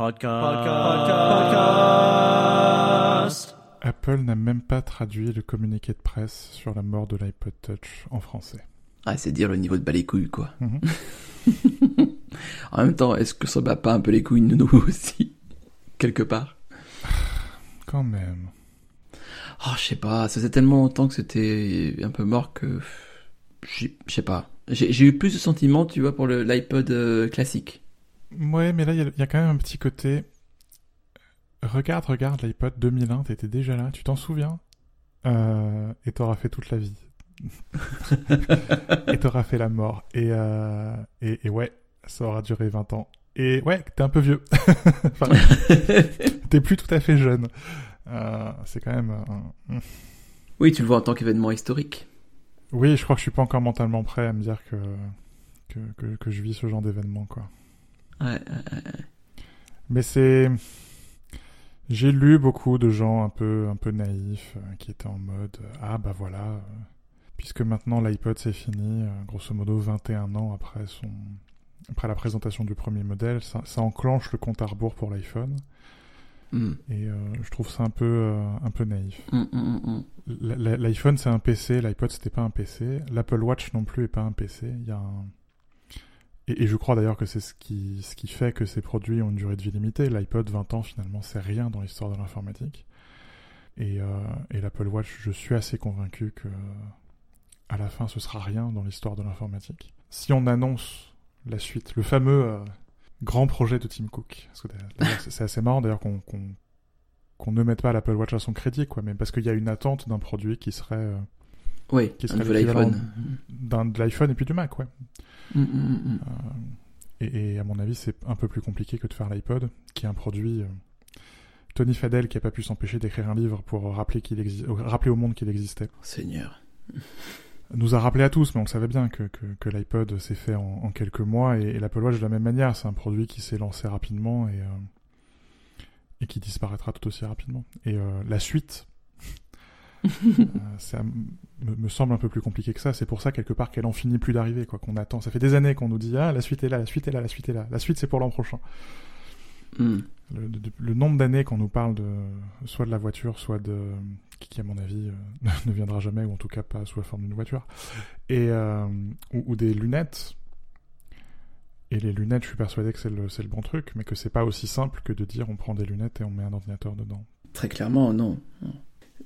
Podcast. Apple n'a même pas traduit le communiqué de presse sur la mort de l'iPod Touch en français. Ah, c'est dire le niveau de bas les couilles, quoi. Mhm. en même temps, est-ce que ça bat pas un peu les couilles de nous aussi Quelque part? Quand même. Oh, je sais pas, ça faisait tellement longtemps que c'était un peu mort que... Je sais pas. J'ai j'ai eu plus de sentiments, tu vois, pour le- l'iPod euh, classique. Ouais, mais là, il y a- il y, a quand même un petit côté. Regarde, regarde l'iPod 2001, t'étais déjà là, tu t'en souviens? Euh, Et t'auras fait toute la vie. et t'auras fait la mort. Et, euh, et, et ouais, ça aura duré 20 ans. Et ouais, t'es un peu vieux. enfin, t'es plus tout à fait jeune. Euh, c'est quand même... un- oui, tu le vois en tant qu'événement historique. Oui, je crois que je suis pas encore mentalement prêt à me dire que, que, que, que je vis ce genre d'événement, quoi. Ouais. Mais c'est. J'ai lu beaucoup de gens un peu, un peu naïfs euh, qui étaient en mode euh, Ah bah voilà, euh, puisque maintenant l'iPod c'est fini, grosso modo 21 ans après, son... après la présentation du premier modèle, ça, ça enclenche le compte à rebours pour l'iPhone. Hmm. Et je trouve ça un peu, un peu naïf. L- l- L'iPhone c'est un PC, l'iPod c'était pas un PC, l'Apple Watch non plus est pas un PC. Il y a un... et, et je crois d'ailleurs que c'est ce qui, ce qui fait que ces produits ont une durée de vie limitée. L'iPod 20 ans finalement c'est rien dans l'histoire de l'informatique. Et, euh, et l'Apple Watch, je suis assez convaincu que à la fin ce sera rien dans l'histoire de l'informatique. Si on annonce la suite, le fameux euh, grand projet de Tim Cook, parce que d'ailleurs, c'est assez marrant d'ailleurs qu'on qu'on ne mette pas l'Apple Watch à son crédit, quoi, mais parce qu'il y a une attente d'un produit qui serait euh, Oui, Qui serait nouvel l'équivalent iPhone. d'un de l'iPhone et puis du Mac, ouais. Hmm, hmm, hmm. Euh, et, et à mon avis, c'est un peu plus compliqué que de faire l'iPod, qui est un produit. euh, Tony Fadell qui a pas pu s'empêcher d'écrire un livre pour rappeler qu'il exi- euh, rappeler au monde qu'il existait, Seigneur. nous a rappelé à tous, mais on le savait bien que, que, que l'iPod s'est fait en, en quelques mois et, et l'Apple Watch de la même manière. C'est un produit qui s'est lancé rapidement et, euh, et qui disparaîtra tout aussi rapidement. Et la suite, ça m- me, me semble un peu plus compliqué que ça. C'est pour ça quelque part qu'elle en finit plus d'arriver, quoi. Qu'on attend. Ça fait des années qu'on nous dit ah la suite est là, la suite est là, la suite est là. La suite c'est pour l'an prochain. Hmm. Le, de- le nombre d'années qu'on nous parle de soit de la voiture, soit de qui, à mon avis euh, ne viendra jamais ou en tout cas pas sous la forme d'une voiture et euh, ou, ou des lunettes. Et les lunettes, je suis persuadé que c'est le, c'est le bon truc, mais que c'est pas aussi simple que de dire on prend des lunettes et on met un ordinateur dedans. Très clairement, non. non.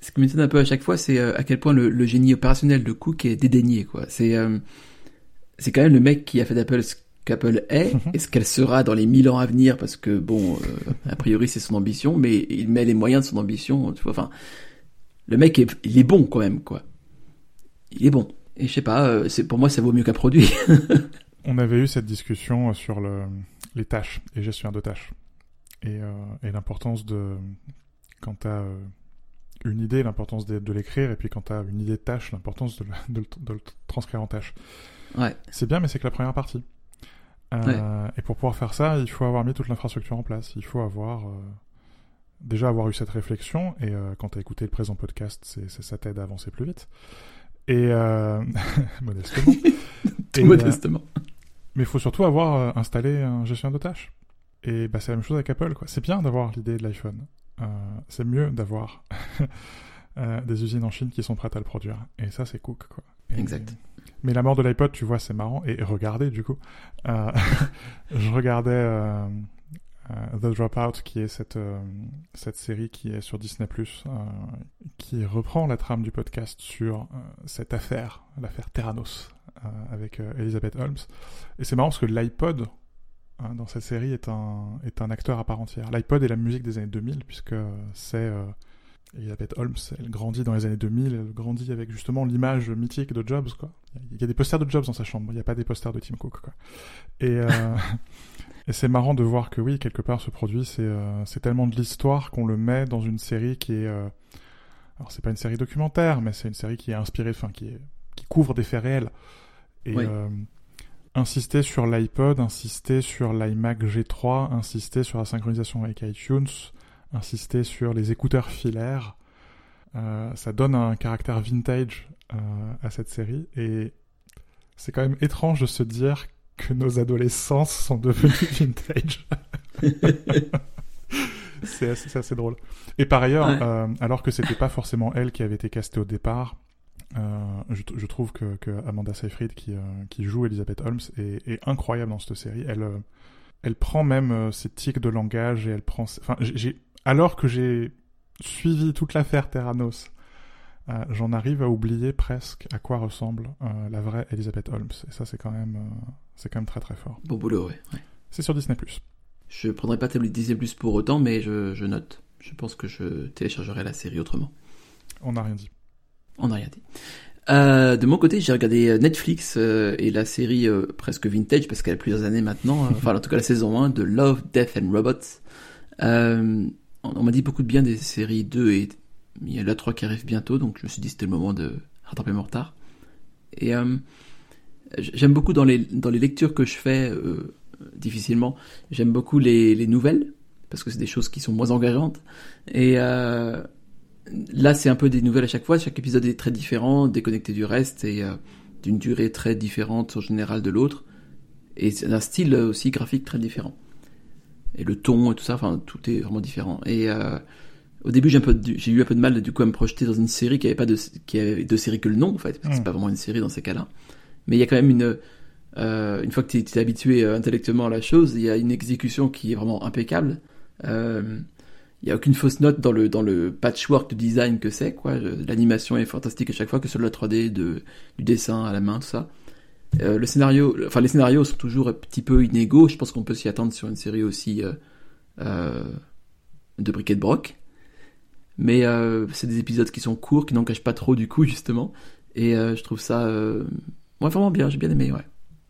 Ce qui m'étonne un peu à chaque fois, c'est euh, à quel point le, le génie opérationnel de Cook est dédaigné, quoi. C'est euh, c'est quand même le mec qui a fait d'Apple ce qu'Apple est et ce qu'elle sera dans les mille ans à venir, parce que bon, euh, a priori c'est son ambition, mais il met les moyens de son ambition, tu vois. Enfin, le mec est, il est bon quand même, quoi. Il est bon. Et je sais pas, c'est pour moi ça vaut mieux qu'un produit. On avait eu cette discussion sur le, les tâches et gestion de tâches. Et, euh, et l'importance de, quand tu as une idée, l'importance de, de l'écrire, et puis quand tu as une idée de tâche, l'importance de, le- de, le- de le transcrire en tâche. ouais. C'est bien, mais c'est que la première partie. Euh, Et pour pouvoir faire ça, il faut avoir mis toute l'infrastructure en place. Il faut avoir euh, déjà avoir eu cette réflexion. Et euh, quand tu as écouté le présent podcast, c'est, ça t'aide à avancer plus vite. Et modestement. Tout Et, modestement. mais il faut surtout avoir installé un gestionnaire de tâches. Et bah, c'est la même chose avec Apple. Quoi. C'est bien d'avoir l'idée de l'iPhone. Euh, c'est mieux d'avoir euh, des usines en Chine qui sont prêtes à le produire. Et ça, c'est Cook. Quoi. Et- Exact. Mais la mort de l'iPod, tu vois, c'est marrant. Et regardez, du coup, euh, je regardais euh, euh, The Dropout, qui est cette, cette série qui est sur Disney+, qui reprend la trame du podcast sur cette affaire, l'affaire Terranos, avec Elizabeth Holmes. Et c'est marrant parce que l'iPod, hein, dans cette série, est un, est un acteur à part entière. L'iPod est la musique des années 2000, puisque c'est... euh, Elizabeth Holmes, elle grandit dans les années 2000, elle grandit avec justement l'image mythique de Jobs, quoi. Il y a des posters de Jobs dans sa chambre, il n'y a pas des posters de Tim Cook, quoi. Et, euh, et c'est marrant de voir que oui, quelque part, ce produit, c'est euh, tellement de l'histoire qu'on le met dans une série qui est... euh, alors, c'est pas une série documentaire, mais c'est une série qui est inspirée, enfin, qui, est, qui couvre des faits réels. Et Oui. Insister sur l'iPod, insister sur l'iMac G3, insister sur la synchronisation avec iTunes, insister sur les écouteurs filaires. Euh, ça donne un caractère vintage euh, à cette série et c'est quand même étrange de se dire que nos adolescences sont devenus vintage. c'est assez, assez, drôle. Et par ailleurs, euh, alors que c'était pas forcément elle qui avait été castée au départ, euh, je, je, trouve que, que Amanda Seyfried, qui, euh, qui joue Elizabeth Holmes, est, est, incroyable dans cette série. Elle, euh, elle prend même ses tics de langage et elle prend. Enfin, j'ai alors que j'ai suivi toute l'affaire Terranos, j'en arrive à oublier presque à quoi ressemble la vraie Elizabeth Holmes. Et ça, c'est quand même, c'est quand même très très fort. Bon boulot, ouais. C'est sur Disney+. Je prendrai pas Table Disney pour autant, mais je, je, note. Je pense que je téléchargerai la série autrement. On n'a rien dit. On n'a rien. Euh, de mon côté, j'ai regardé euh, Netflix euh, et la série presque vintage parce qu'elle a plusieurs années maintenant. enfin, en tout cas, la saison 1 de Love, Death and Robots. on, m'a dit beaucoup de bien des séries 2 et il y a la 3 qui arrive bientôt, donc je me suis dit c'était le moment de rattraper mon retard. Et j'aime beaucoup dans les dans les lectures que je fais difficilement. J'aime beaucoup les, les nouvelles parce que c'est des choses qui sont moins engageantes et là, c'est un peu des nouvelles à chaque fois. Chaque épisode est très différent, déconnecté du reste et euh, d'une durée très différente en général de l'autre. Et c'est un style aussi graphique très différent. Et le ton et tout ça, enfin, tout est vraiment différent. Et euh, au début, j'ai un peu, j'ai eu un peu de mal du coup à me projeter dans une série qui avait pas de, qui avait de série que le nom en fait, parce que c'est mm. pas vraiment une série dans ces cas-là. Mais il y a quand même une, euh, une fois que tu es, habitué euh, intellectuellement à la chose, il y a une exécution qui est vraiment impeccable. Euh, il y a aucune fausse note dans le dans le patchwork de design que c'est quoi. L'animation est fantastique à chaque fois que ce soit de la 3D, de du dessin à la main, tout ça. Euh, le scénario, enfin les scénarios sont toujours un petit peu inégaux. Je pense qu'on peut s'y attendre sur une série aussi euh, euh, de briquet de broc. Mais euh, c'est des épisodes qui sont courts, qui n'en cachent pas trop du coup justement. Et euh, je trouve ça, euh, ouais, vraiment bien. J'ai bien aimé. Ouais.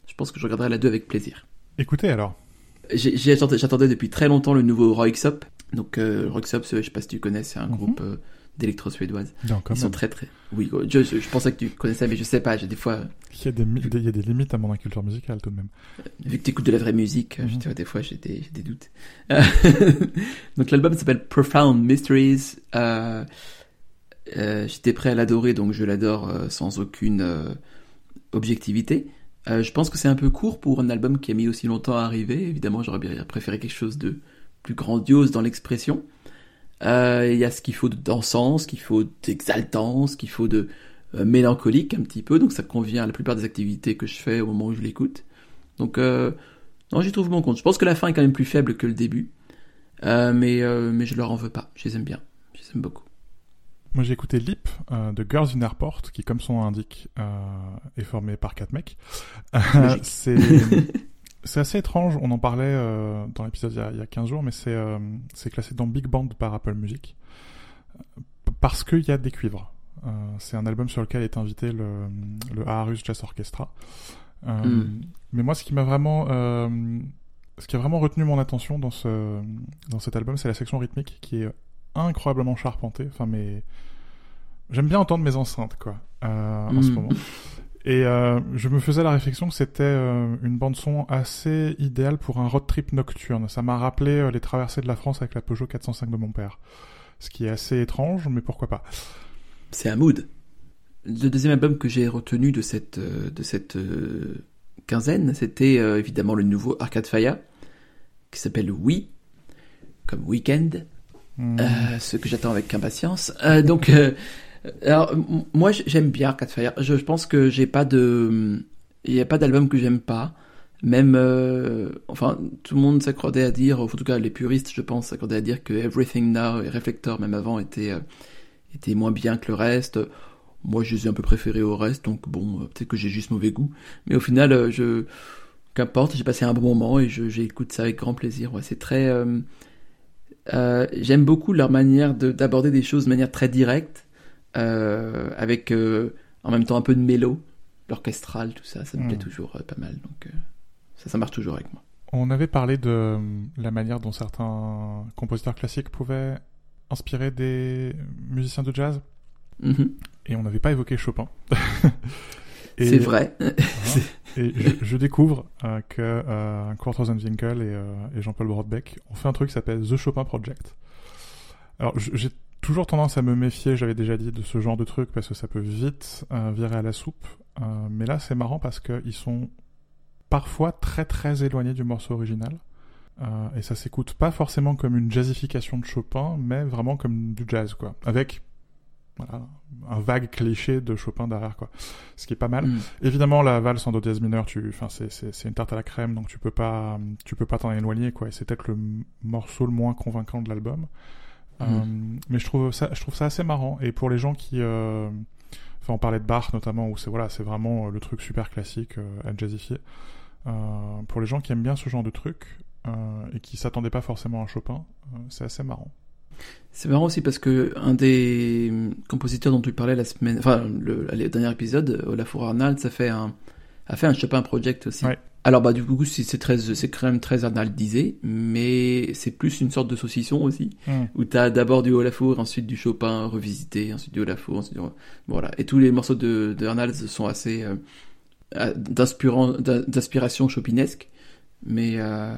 Je pense que je regarderai la 2 avec plaisir. Écoutez alors. J'attendais depuis très longtemps le nouveau Roixop donc euh, Roxop, je sais pas si tu connais, c'est un mhm. groupe euh, d'électro-suédoise. Ils sont très très... Oui, je, je, pensais que tu connaissais, mais je sais pas, j'ai des fois... Il y, a des, il y a des limites à mon inculture musicale tout de même. Euh, vu que tu écoutes de la vraie musique, mm -hmm. des fois j'ai des, des, doutes. donc l'album s'appelle Profound Mysteries. J'étais prêt à l'adorer, donc je l'adore sans aucune objectivité. je pense que c'est un peu court pour un album qui a mis aussi longtemps à arriver. Évidemment, j'aurais bien préféré quelque chose de plus grandiose dans l'expression. Euh, il y a ce qu'il faut de dansant, ce qu'il faut d'exaltant, ce qu'il faut de euh, mélancolique un petit peu, donc ça convient à la plupart des activités que je fais au moment où je l'écoute. Donc euh, non, j'y trouve mon compte. Je pense que la fin est quand même plus faible que le début, mais mais je leur en veux pas. Je les aime bien, je les aime beaucoup. Moi j'ai écouté Lip euh, de Girls in Airport, qui comme son nom indique est formé par quatre mecs. c'est C'est assez étrange, on en parlait euh, dans l'épisode il, y a 15 jours, mais c'est euh, classé dans Big Band par Apple Music. Parce qu'il y a des cuivres. Euh, c'est un album sur lequel est invité le, le Aarhus Jazz Orchestra. Mm. Mais moi, ce qui m'a vraiment... ce qui a vraiment retenu mon attention dans, ce, dans cet album, c'est la section rythmique qui est incroyablement charpentée. Enfin, mais... J'aime bien entendre mes enceintes, quoi, en ce mm. moment. Et euh, je me faisais la réflexion que c'était euh, une bande son assez idéale pour un road trip nocturne. Ça m'a rappelé euh, les traversées de la France avec la Peugeot 405 de mon père. Ce qui est assez étrange, mais pourquoi pas. C'est un mood. Le deuxième album que j'ai retenu de cette de cette quinzaine, c'était évidemment le nouveau Arcade Fire, qui s'appelle Oui, comme Weekend. Hmm. ce que j'attends avec impatience. donc alors, moi, j'aime bien Arcade Fire. Je, pense que j'ai pas de, il y a pas d'album que j'aime pas. Même, euh, enfin, tout le monde s'accordait à dire, en tout cas les puristes, je pense, s'accordaient à dire que Everything Now et Reflector, même avant, étaient, euh, étaient moins bien que le reste. Moi, je les ai un peu préférés au reste, donc bon, euh, peut-être que j'ai juste mauvais goût. Mais au final, je, qu'importe, j'ai passé un bon moment et j'écoute ça avec grand plaisir. C'est très, j'aime beaucoup leur manière d'aborder des choses de manière très directe avec euh, en même temps un peu de mélo, l'orchestral, tout ça, ça me plaît hmm. toujours euh, pas mal. Donc ça, ça marche toujours avec moi. On avait parlé de la manière dont certains compositeurs classiques pouvaient inspirer des musiciens de jazz. Mm-hmm. Et on n'avait pas évoqué Chopin. C'est vrai. et je, je découvre euh, que euh, Kurt Rosenwinkel et, euh, et Jean-Paul Brodbeck ont fait un truc qui s'appelle The Chopin Project. Alors j'ai toujours tendance à me méfier, j'avais déjà dit, de ce genre de truc parce que ça peut vite euh, virer à la soupe. Euh, mais là, c'est marrant parce qu'ils sont parfois très très éloignés du morceau original. Euh, et ça s'écoute pas forcément comme une jazzification de Chopin, mais vraiment comme du jazz, quoi. Avec voilà, un vague cliché de Chopin derrière, quoi. Ce qui est pas mal. Mm. Évidemment, la valse en do dièse mineur, tu, enfin, c'est, une tarte à la crème, donc tu peux pas, tu peux pas t'en éloigner, quoi. Et c'est peut-être le morceau le moins convaincant de l'album. Euh, mais je trouve ça, je trouve ça assez marrant. Et pour les gens qui, euh, enfin, on parlait de Bach notamment, où c'est voilà, c'est vraiment euh, le truc super classique à jazzifier. Pour les gens qui aiment bien ce genre de truc et qui s'attendaient pas forcément à Chopin, c'est assez marrant. C'est marrant aussi parce que un des compositeurs dont tu parlais la semaine, enfin le, le dernier épisode, Olafur Arnald, ça fait un, a fait un Chopin Project aussi. Ouais. Alors bah du coup c'est très, c'est quand même très Arnaldisé, mais c'est plus une sorte de saucisson aussi, Mm. où t'as d'abord du Olafur, ensuite du Chopin revisité, ensuite du Olafur, ensuite du... voilà. Et tous les morceaux de, de sont assez euh, d'inspiration chopinesque, mais euh,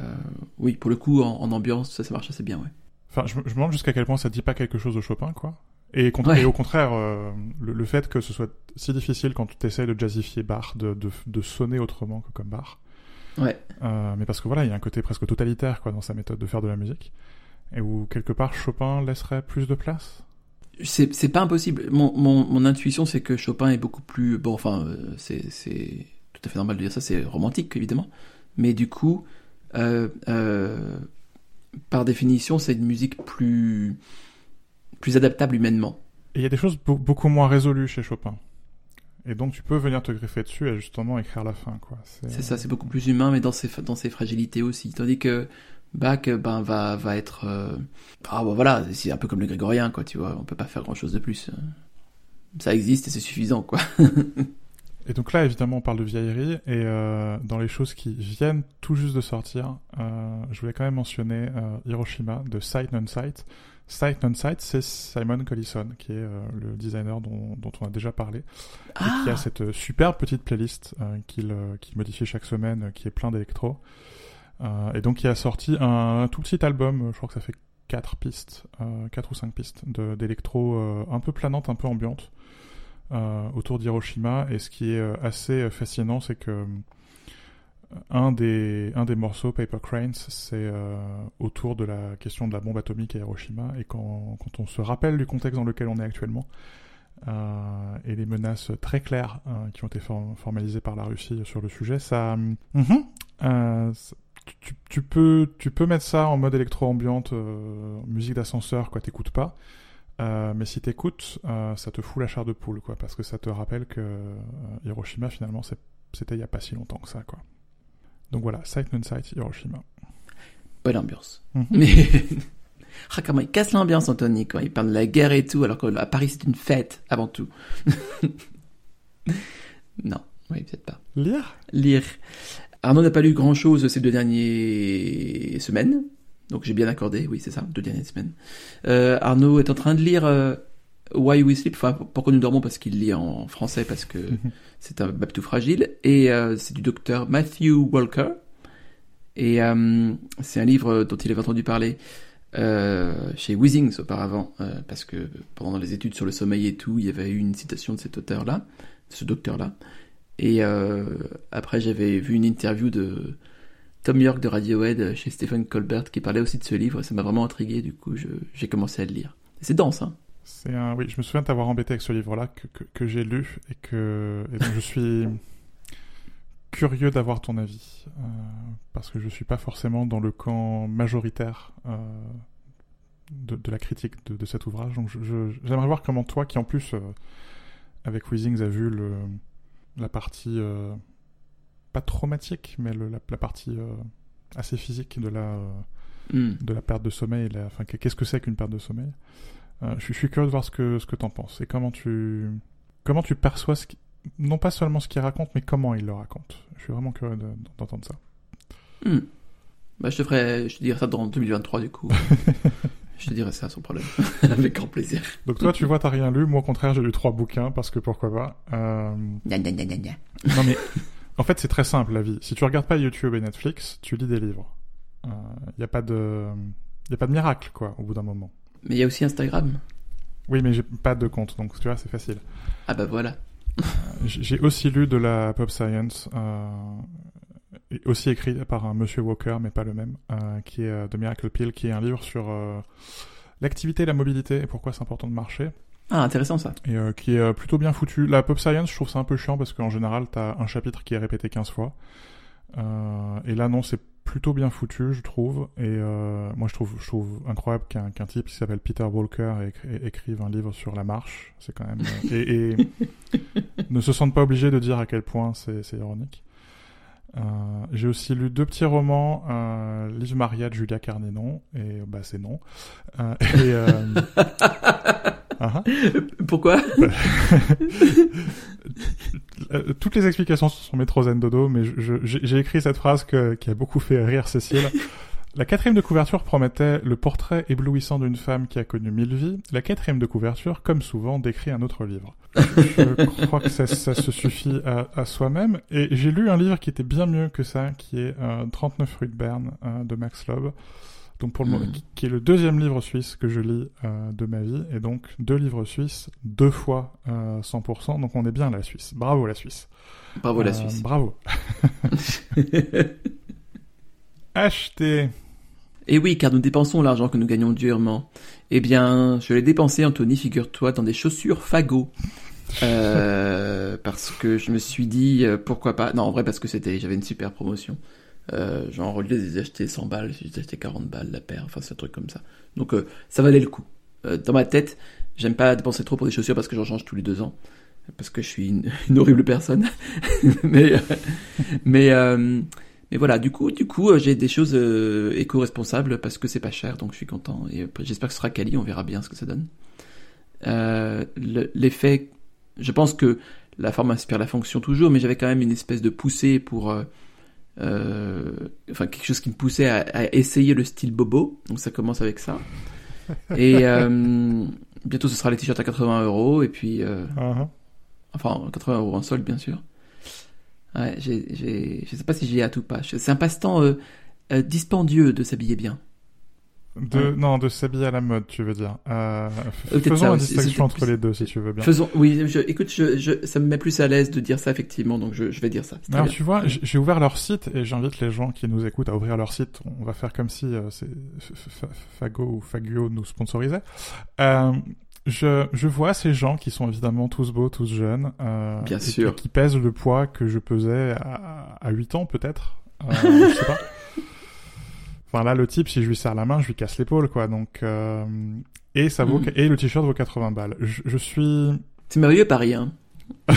oui pour le coup en, en ambiance ça ça marche assez bien ouais. Enfin, je, me- je me demande jusqu'à quel point ça dit pas quelque chose de Chopin, quoi. Et, con- Ouais. et au contraire, euh, le, le fait que ce soit si difficile quand tu essaies de jazzifier Bach, de, de, de sonner autrement que comme Bach. Ouais. Euh, mais parce que voilà, il y a un côté presque totalitaire, quoi, dans sa méthode de faire de la musique. Et où, quelque part, Chopin laisserait plus de place? C'est pas impossible. Mon, mon, mon intuition, c'est que Chopin est beaucoup plus. Bon, enfin, euh, c'est tout à fait normal de dire ça, c'est romantique, évidemment. Mais du coup, euh, par définition, c'est une musique plus, plus adaptable humainement. Et il y a des choses beau- beaucoup moins résolues chez Chopin. Et donc, tu peux venir te greffer dessus et justement écrire la fin, quoi. C'est ça, c'est beaucoup plus humain, mais dans ses, dans ses fragilités aussi. Tandis que Bach, ben, va, va être. euh, Ah, bah voilà, c'est un peu comme le grégorien, quoi, tu vois. On peut pas faire grand chose de plus. Ça existe et c'est suffisant, quoi. Et donc là, évidemment, on parle de vieillerie, et euh, dans les choses qui viennent tout juste de sortir, euh, je voulais quand même mentionner Hiroshima de Sight Non Sight. Sight Non Sight, c'est Simon Collison, qui est euh, le designer dont, dont on a déjà parlé, et qui a cette euh, superbe petite playlist euh, qu'il modifie chaque semaine, qui est plein d'électro. Et donc, il a sorti un, un tout petit album, je crois que ça fait quatre pistes, euh, quatre ou cinq pistes de- d'électro un peu planante, un peu ambiante autour d'Hiroshima. Et ce qui est assez fascinant, c'est que un des, un des morceaux, Paper Cranes, c'est euh, autour de la question de la bombe atomique à Hiroshima. Et quand, quand on se rappelle du contexte dans lequel on est actuellement, euh, et les menaces très claires euh, qui ont été for- formalisées par la Russie sur le sujet, ça, Mhm. Euh, tu, tu peux, tu peux mettre ça en mode électro-ambiante, musique d'ascenseur, quoi, t'écoutes pas. Mais si t'écoutes, euh, ça te fout la chair de poule, quoi, parce que ça te rappelle que Hiroshima, finalement, c'était il y a pas si longtemps que ça, quoi. Donc voilà, Sight Sight, Hiroshima. Bonne ambiance. Mhm. Mais. Ah, comment il casse l'ambiance, Anthony, quand il parle de la guerre et tout, alors qu'à Paris, c'est une fête, avant tout. non, oui, peut-être pas. Lire? Lire. Arnaud n'a pas lu grand-chose ces deux dernières semaines. Donc j'ai bien accordé, oui, c'est ça, deux dernières semaines. Euh, Arnaud est en train de lire euh, Why We Sleep, enfin, pourquoi nous dormons, parce qu'il lit en français, parce que c'est un bab tout fragile. Et euh, c'est du docteur Matthew Walker. Et euh, c'est un livre dont il avait entendu parler euh, chez Weezings auparavant, parce que pendant les études sur le sommeil et tout, il y avait eu une citation de cet auteur-là, de ce docteur-là. Et euh, après, j'avais vu une interview de Tom York de Radiohead chez Stephen Colbert qui parlait aussi de ce livre. et Ça m'a vraiment intrigué, du coup, j'ai commencé à le lire. C'est dense, hein C'est un, oui, je me souviens t'avoir embêté avec ce livre-là que, que, que j'ai lu et que et donc je suis curieux d'avoir ton avis euh, parce que je suis pas forcément dans le camp majoritaire euh, de, de la critique de, de cet ouvrage. Donc j'aimerais voir comment toi, qui en plus euh, avec Weezings a vu le, la partie pas traumatique, mais le- la, la partie assez physique de la Hmm. de la perte de sommeil. la- Enfin, qu'est-ce que c'est qu'une perte de sommeil Euh, je, suis- curieux de voir ce que ce que t'en penses et comment tu comment tu perçois ce qui- non pas seulement ce qu'il raconte, mais comment il le raconte. Je suis vraiment curieux de- d'entendre ça. Hmm. Bah, je te ferai, je te dirai ça dans 2023, du coup. je te dirai ça sans problème. Avec grand plaisir. Donc toi, tu vois, t'as rien lu. Moi, au contraire, j'ai lu trois bouquins parce que pourquoi pas. Euh, Gna, gna, gna, gna, gna. Non mais en fait, c'est très simple la vie. Si tu regardes pas YouTube et Netflix, tu lis des livres. Il y a pas de y a pas de miracle quoi au bout d'un moment. Mais il y a aussi Instagram. Oui, mais j'ai pas de compte, donc tu vois, c'est facile. Ah bah voilà. J'ai j'ai aussi lu de la pop science euh, aussi écrit par un Monsieur Walker, mais pas le même, euh, qui est euh, The Miracle Pill, qui est un livre sur euh, l'activité et la mobilité et pourquoi c'est important de marcher. Ah, intéressant ça. Et euh, qui est plutôt bien foutu. La pop science, je trouve ça un peu chiant parce qu'en général, t'as un chapitre qui est répété 15 fois. et là, non, c'est plutôt bien foutu, je trouve. Et euh, moi, je trouve, je trouve incroyable qu'un qu'un type qui s'appelle Peter Walker écri écrive un livre sur la marche. C'est quand même euh, et, et ne se sente pas obligé de dire à quel point c'est ironique. Euh, J'ai aussi lu deux petits romans, euh, Liv Maria de Julia Carnenon, et bah c'est non. Et, uh -huh. Pourquoi? Euh, toutes les explications sont métrozen dodo, mais j'ai écrit cette phrase que, qui a beaucoup fait rire Cécile. La quatrième de couverture promettait le portrait éblouissant d'une femme qui a connu mille vies. La quatrième de couverture, comme souvent, décrit un autre livre. Je crois que ça, ça se suffit à, à soi-même. Et j'ai lu un livre qui était bien mieux que ça, qui est euh, 39 rue de Berne euh, de Max Loeb donc pour le mmh. qui est le deuxième livre suisse que je lis euh, de ma vie, et donc deux livres suisses, deux fois euh, 100%, donc on est bien la Suisse. Bravo la Suisse. Bravo la euh, Suisse. Bravo. Acheter. Et oui, car nous dépensons l'argent que nous gagnons durement. Eh bien, je l'ai dépensé, Anthony, figure-toi, dans des chaussures fagots. Euh, parce que je me suis dit, euh, pourquoi pas. Non, en vrai, parce que c'était, j'avais une super promotion. Euh, genre, au lieu de les acheter 100 balles, j'ai acheté 40 balles la paire, enfin, c'est un truc comme ça. Donc, euh, ça valait le coup. Euh, dans ma tête, j'aime pas dépenser trop pour des chaussures parce que j'en change tous les deux ans. Parce que je suis une, horrible personne. mais, euh, mais, euh, mais voilà, du coup, du coup, j'ai des choses éco-responsables parce que c'est pas cher, donc je suis content. Et j'espère que ce sera quali, on verra bien ce que ça donne. L'effet, je pense que la forme inspire la fonction toujours, mais j'avais quand même une espèce de poussée pour euh, enfin quelque chose qui me poussait à, à, essayer le style bobo. Donc ça commence avec ça. Et euh, bientôt ce sera les t-shirts à 80 euros et puis euh, uh -huh. enfin 80 euros en solde bien sûr. Ouais, j'ai, je sais pas si j'y ai hâte ou pas. C'est un passe-temps euh, euh, dispendieux de s'habiller bien. De, ouais. Non, de s'habiller à la mode, tu veux dire. Euh, faisons ça, une distinction entre plus... les deux, si tu veux bien. Faisons, oui, je, écoute, je, je, ça me met plus à l'aise de dire ça, effectivement, donc je, je vais dire ça. Alors, bien. tu vois, j'ai ouvert leur site et j'invite les gens qui nous écoutent à ouvrir leur site. On va faire comme si euh, Fago ou Fagio nous sponsorisait. Euh, je, je vois ces gens qui sont évidemment tous beaux, tous jeunes. Euh, bien sûr. qui pèsent le poids que je pesais à, à 8 ans, peut-être. Euh, je sais pas. Enfin là, le type, si je lui serre la main, je lui casse l'épaule, quoi. Donc euh... et ça vaut mmh. et le t-shirt vaut 80 balles. Je, je suis. C'est merveilleux Paris, hein.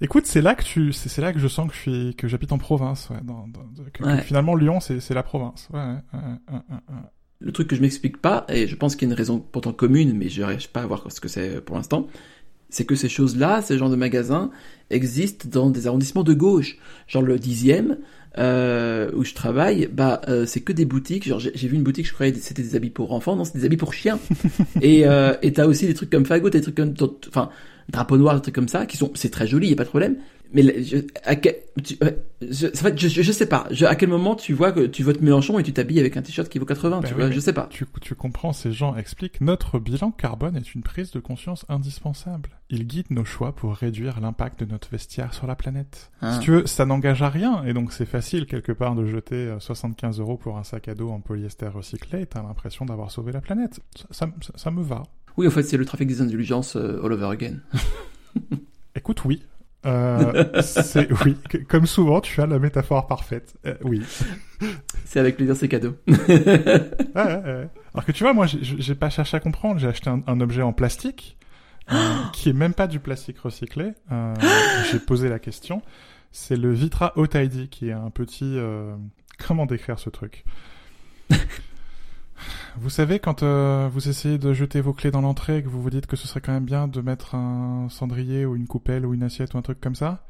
Écoute, c'est là que tu, c'est là que je sens que je suis, que j'habite en province, ouais. Dans, dans, que, ouais. que finalement, Lyon, c'est la province. Ouais, Le truc que je m'explique pas, et je pense qu'il y a une raison pourtant commune, mais je n'arrive pas à voir ce que c'est pour l'instant, c'est que ces choses-là, ces genres de magasins, existent dans des arrondissements de gauche, genre le dixième, euh, où je travaille, bah euh, c'est que des boutiques. Genre j'ai vu une boutique, je croyais que c'était des habits pour enfants, non, c'est des habits pour chiens. et euh, et t'as aussi des trucs comme Fagot, des trucs comme, enfin, drapeau noir, des trucs comme ça, qui sont, c'est très joli, y a pas de problème mais je, à quel, tu, je, en fait, je, je, sais pas. Je, à quel moment tu vois que tu votes Mélenchon et tu t'habilles avec un t-shirt qui vaut 80 ben tu oui, vois, Je sais pas. Tu, tu comprends, ces gens expliquent notre bilan carbone est une prise de conscience indispensable. Il guide nos choix pour réduire l'impact de notre vestiaire sur la planète. Ah. Si tu veux, ça n'engage à rien et donc c'est facile quelque part de jeter 75 euros pour un sac à dos en polyester recyclé. T'as l'impression d'avoir sauvé la planète. Ça, ça, ça, me va. Oui, en fait, c'est le trafic des indulgences euh, all over again. Écoute, oui, euh, c'est oui, comme souvent, tu as la métaphore parfaite. Euh, oui. C'est avec plaisir, c'est cadeau. ouais, ouais, ouais. Alors que tu vois, moi, j'ai pas cherché à comprendre. J'ai acheté un, un, objet en plastique euh, qui est même pas du plastique recyclé. Euh, j'ai posé la question. C'est le Vitra ID qui est un petit. Comment décrire ce truc? Vous savez, quand euh, vous essayez de jeter vos clés dans l'entrée et que vous vous dites que ce serait quand même bien de mettre un cendrier ou une coupelle ou une assiette ou un truc comme ça,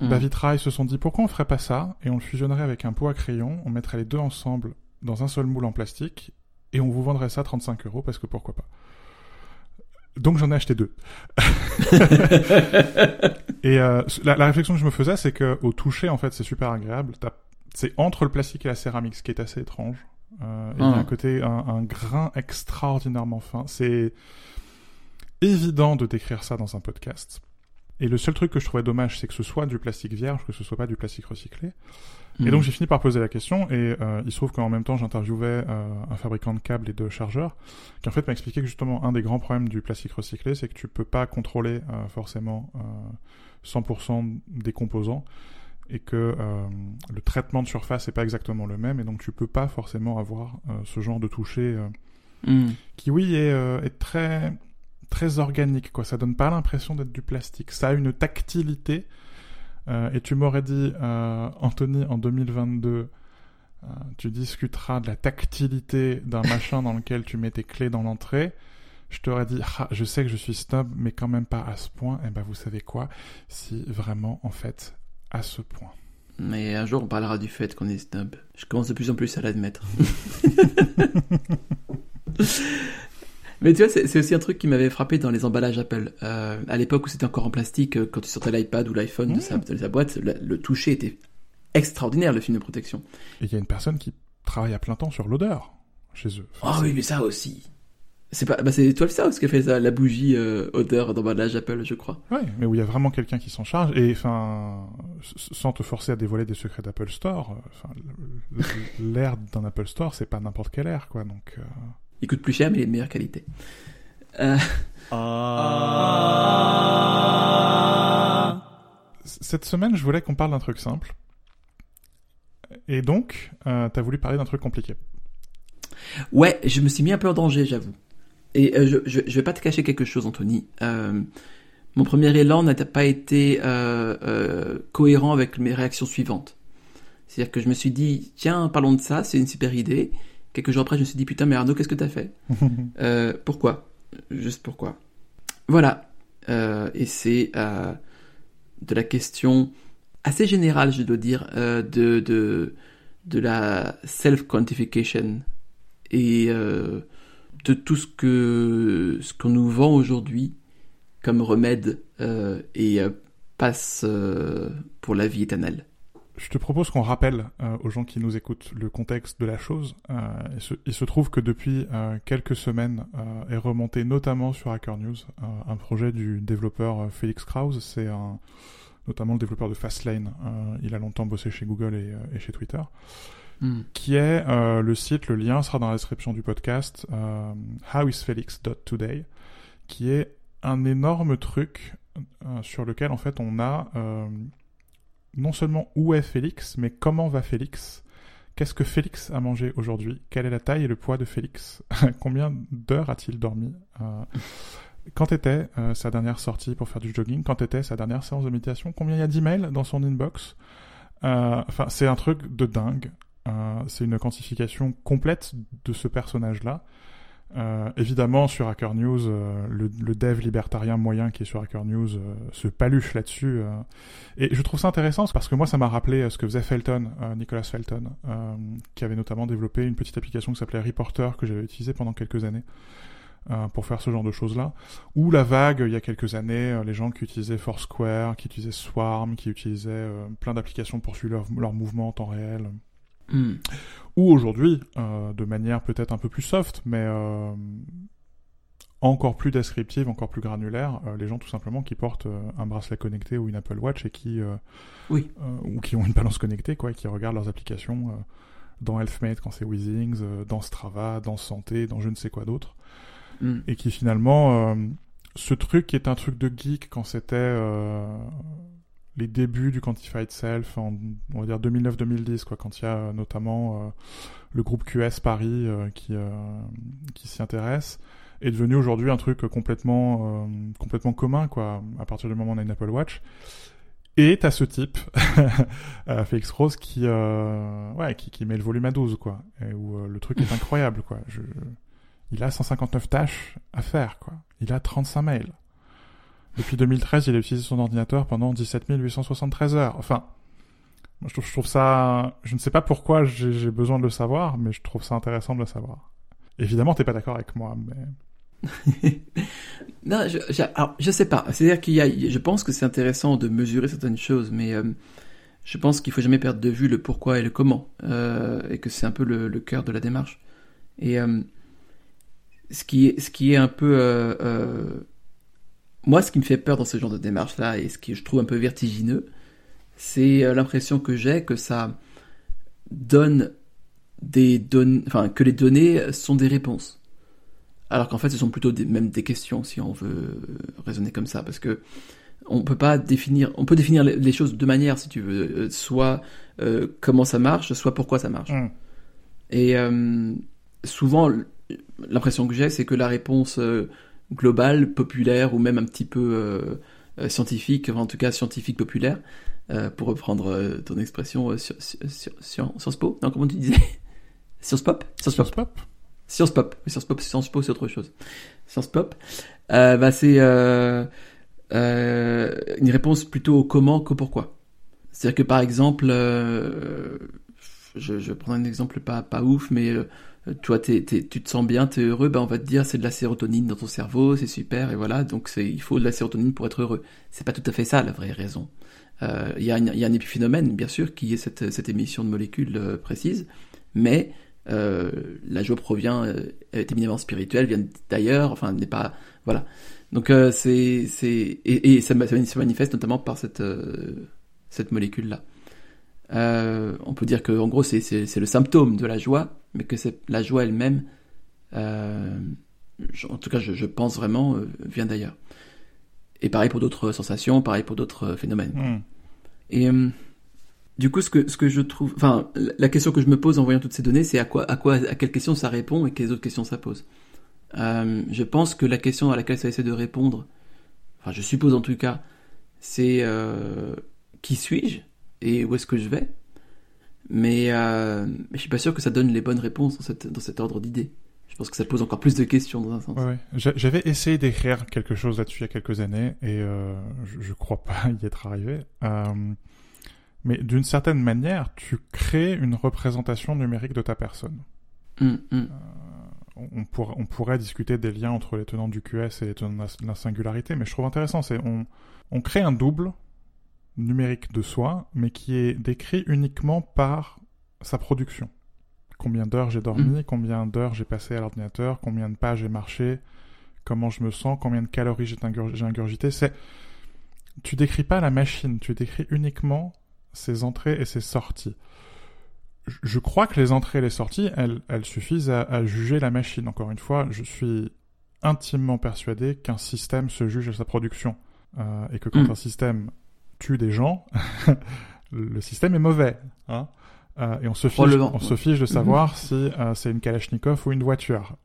mmh. bah Vitra, ils se sont dit pourquoi on ferait pas ça? Et on le fusionnerait avec un pot à crayon, on mettrait les deux ensemble dans un seul moule en plastique et on vous vendrait ça 35 euros parce que pourquoi pas. Donc j'en ai acheté deux. et euh, la, la, réflexion que je me faisais, c'est que au toucher, en fait, c'est super agréable. C'est entre le plastique et la céramique, ce qui est assez étrange. Euh, il y a un côté, un, un, grain extraordinairement fin. C'est évident de décrire ça dans un podcast. Et le seul truc que je trouvais dommage, c'est que ce soit du plastique vierge, que ce soit pas du plastique recyclé. Et Mm. donc j'ai fini par poser la question et euh, il se trouve qu'en même temps j'interviewais euh, un fabricant de câbles et de chargeurs qui en fait m'a expliqué que justement un des grands problèmes du plastique recyclé c'est que tu peux pas contrôler euh, forcément euh, 100% des composants et que euh, le traitement de surface est pas exactement le même et donc tu peux pas forcément avoir euh, ce genre de toucher euh, Mm. qui oui est, est très très organique quoi. Ça donne pas l'impression d'être du plastique. Ça a une tactilité. Et tu m'aurais dit Anthony en 2022 euh, tu discuteras de la tactilité d'un machin dans lequel tu mets tes clés dans l'entrée. Je t'aurais dit ah, je sais que je suis snob mais quand même pas à ce point. Et ben vous savez quoi? Si vraiment en fait à ce point Mais un jour, on parlera du fait qu'on est snob. Je commence de plus en plus à l'admettre. Mais tu vois, c'est aussi un truc qui m'avait frappé dans les emballages Apple. Euh, à l'époque où c'était encore en plastique, euh, quand tu sortais l'iPad ou l'iPhone de, Mmh. sa, de sa boîte, le, le toucher était extraordinaire, le film de protection. et il y a une personne qui travaille à plein temps sur l'odeur chez eux Enfin, Ah c'est- oui, mais ça aussi. C'est pas, bah c'est 12 South qui a fait ça, la bougie euh, odeur d'emballage Apple, je crois. Ouais, mais où il y a vraiment quelqu'un qui s'en charge et enfin, sans te forcer à dévoiler des secrets d'Apple Store, euh, l'air d'un Apple Store, c'est pas n'importe quel air, quoi. Donc, euh, Il coûte plus cher, mais il est de meilleure qualité. Euh, c- cette semaine, je voulais qu'on parle d'un truc simple. Et donc, euh, t'as voulu parler d'un truc compliqué. Ouais, je me suis mis un peu en danger, j'avoue. Et euh, je, je, je vais pas te cacher quelque chose, Anthony. Euh, mon premier élan n'a pas été euh, cohérent avec mes réactions suivantes. C'est-à-dire que je me suis dit, tiens, parlons de ça, c'est une super idée. Quelques jours après, je me suis dit, putain, mais Arnaud, qu'est-ce que t'as fait? Pourquoi? Juste pourquoi Voilà. Et c'est de la question assez générale, je dois dire, de, de, de la self-quantification et de tout ce que ce qu'on nous vend aujourd'hui comme remède euh, et euh, passe euh, pour la vie éternelle. Je te propose qu'on rappelle aux gens qui nous écoutent le contexte de la chose. Il, se, trouve que depuis quelques semaines est remonté notamment sur Hacker News un projet du développeur Félix Krause. C'est notamment le développeur de Fastlane. Il a longtemps bossé chez Google et chez Twitter. Hmm. Qui est euh, le site, le lien sera dans la description du podcast, euh, howisfelix.today, qui est un énorme truc euh, sur lequel en fait on a euh, non seulement où est Félix, mais comment va Félix Qu'est-ce que Félix a mangé aujourd'hui Quelle est la taille et le poids de Félix Combien d'heures a-t-il dormi Euh, Quand était euh, sa dernière sortie pour faire du jogging Quand était sa dernière séance de méditation Combien il y a d'emails dans son inbox Euh, Enfin, c'est un truc de dingue. C'est une quantification complète de ce personnage-là. Euh, évidemment, sur Hacker News, euh, le, dev libertarien moyen qui est sur Hacker News euh, se paluche là-dessus. Et je trouve ça intéressant parce que moi, ça m'a rappelé ce que faisait Felton, Nicolas Felton, qui avait notamment développé une petite application qui s'appelait Reporter que j'avais utilisée pendant quelques années. pour faire ce genre de choses-là. Ou la vague, il y a quelques années, les gens qui utilisaient Foursquare, qui utilisaient Swarm, qui utilisaient plein d'applications pour suivre leur, leur mouvement en temps réel. Hmm. Ou aujourd'hui, euh, de manière peut-être un peu plus soft, mais euh, encore plus descriptive, encore plus granulaire, euh, les gens tout simplement qui portent euh, un bracelet connecté ou une Apple Watch et qui, euh, Oui. euh, ou qui ont une balance connectée, quoi, et qui regardent leurs applications euh, dans Healthmate quand c'est Weezings, euh, dans Strava, dans Santé, dans je ne sais quoi d'autre, Hmm. et qui finalement, euh, ce truc qui est un truc de geek quand c'était euh, les débuts du Quantified Self, en, on va dire 2009-2010, quoi, quand il y a euh, notamment euh, le groupe QS Paris euh, qui, qui s'y intéresse, est devenu aujourd'hui un truc complètement, euh, complètement commun, quoi, à partir du moment où on a une Apple Watch. Et t'as ce type, Félix Rose, qui, euh, ouais, qui, qui met le volume à 12, quoi, et où euh, le truc est incroyable, quoi. Je, il a 159 tâches à faire, quoi. Il a 35 mails. Depuis 2013, il a utilisé son ordinateur pendant 17 873 heures. Enfin, je, trouve, ça... Je ne sais pas pourquoi j'ai besoin de le savoir, mais je trouve ça intéressant de le savoir. Évidemment, t'es pas d'accord avec moi, mais... non, je, je, alors, je sais pas. C'est-à-dire qu'il y a, je pense que c'est intéressant de mesurer certaines choses, mais euh, je pense qu'il faut jamais perdre de vue le pourquoi et le comment, euh, et que c'est un peu le, cœur de la démarche. Et euh, ce qui est, ce qui est un peu, moi, ce qui me fait peur dans ce genre de démarche-là, et ce que je trouve un peu vertigineux, c'est euh, l'impression que j'ai que ça donne des données, enfin, que les données sont des réponses. Alors qu'en fait, ce sont plutôt des, même des questions, si on veut raisonner comme ça, parce que on peut pas définir, on peut définir les choses de manière, si tu veux, euh, soit euh, comment ça marche, soit pourquoi ça marche. Mm. Et euh, souvent, l'impression que j'ai, c'est que la réponse euh, globale, populaire ou même un petit peu euh, euh, scientifique, enfin, en tout cas scientifique populaire, euh, pour reprendre ton expression, euh, sur, sur, sur, Sciences Po, non comment tu disais? Sciences Pop? Sciences Pop. Sciences Pop Sciences Pop. Sciences Pop, Sciences Po, c'est autre chose. Sciences Pop. Euh, bah, c'est euh, euh, une réponse plutôt au comment qu'au pourquoi. C'est-à-dire que par exemple, je, je prends un exemple pas, pas ouf, mais toi, t'es- tu te sens bien, t'es heureux, bah, on va te dire c'est de la sérotonine dans ton cerveau, c'est super, et voilà, donc il faut de la sérotonine pour être heureux. C'est pas tout à fait ça la vraie raison. Euh, Il y, a un épiphénomène, bien sûr, qui est cette, émission de molécules euh, précises, mais euh, la joie provient, est éminemment spirituelle, vient d'ailleurs, enfin, n'est pas, voilà. Donc c'est, et, et ça, se manifeste notamment par cette, cette molécule-là. Euh, on peut dire que, en gros, c'est, le symptôme de la joie, mais que c'est la joie elle-même, euh, en tout cas, je, je pense vraiment, euh, vient d'ailleurs. Et pareil pour d'autres sensations, pareil pour d'autres phénomènes. Mm. Et du coup, ce que, ce que je trouve, enfin, la- question que je me pose en voyant toutes ces données, c'est à quoi, à quoi, à quelle question ça répond et quelles autres questions ça pose. Je pense que la question à laquelle ça essaie de répondre, enfin, je suppose en tout cas, c'est qui suis-je? Et où est-ce que je vais. Mais, euh, je suis pas sûr que ça donne les bonnes réponses dans, cette, dans cet ordre d'idées. Je pense que ça pose encore plus de questions dans un sens. Ouais, ouais. J'a- J'avais essayé d'écrire quelque chose là-dessus il y a quelques années et euh, je, je crois pas y être arrivé. Euh, mais d'une certaine manière, tu crées une représentation numérique de ta personne. Hum, hum. On, on pourra- on pourrait discuter des liens entre les tenants du QS et les tenants de la- de la singularité, mais je trouve intéressant, c'est on, on crée un double numérique de soi, mais qui est décrit uniquement par sa production. Combien d'heures j'ai dormi, combien d'heures j'ai passé à l'ordinateur, combien de pas j'ai marché, comment je me sens, combien de calories j'ai ingurg- j'ai ingurgité. C'est, tu décris pas la machine, tu décris uniquement ses entrées et ses sorties. Je- crois que les entrées et les sorties, elles, elles suffisent à, à juger la machine. Encore une fois, je suis intimement persuadé qu'un système se juge à sa production. Euh, et que quand Mm. un système tue des gens, le système est mauvais. Hein Euh, et on se fiche, on se fiche de savoir si euh, c'est une Kalachnikov ou une voiture.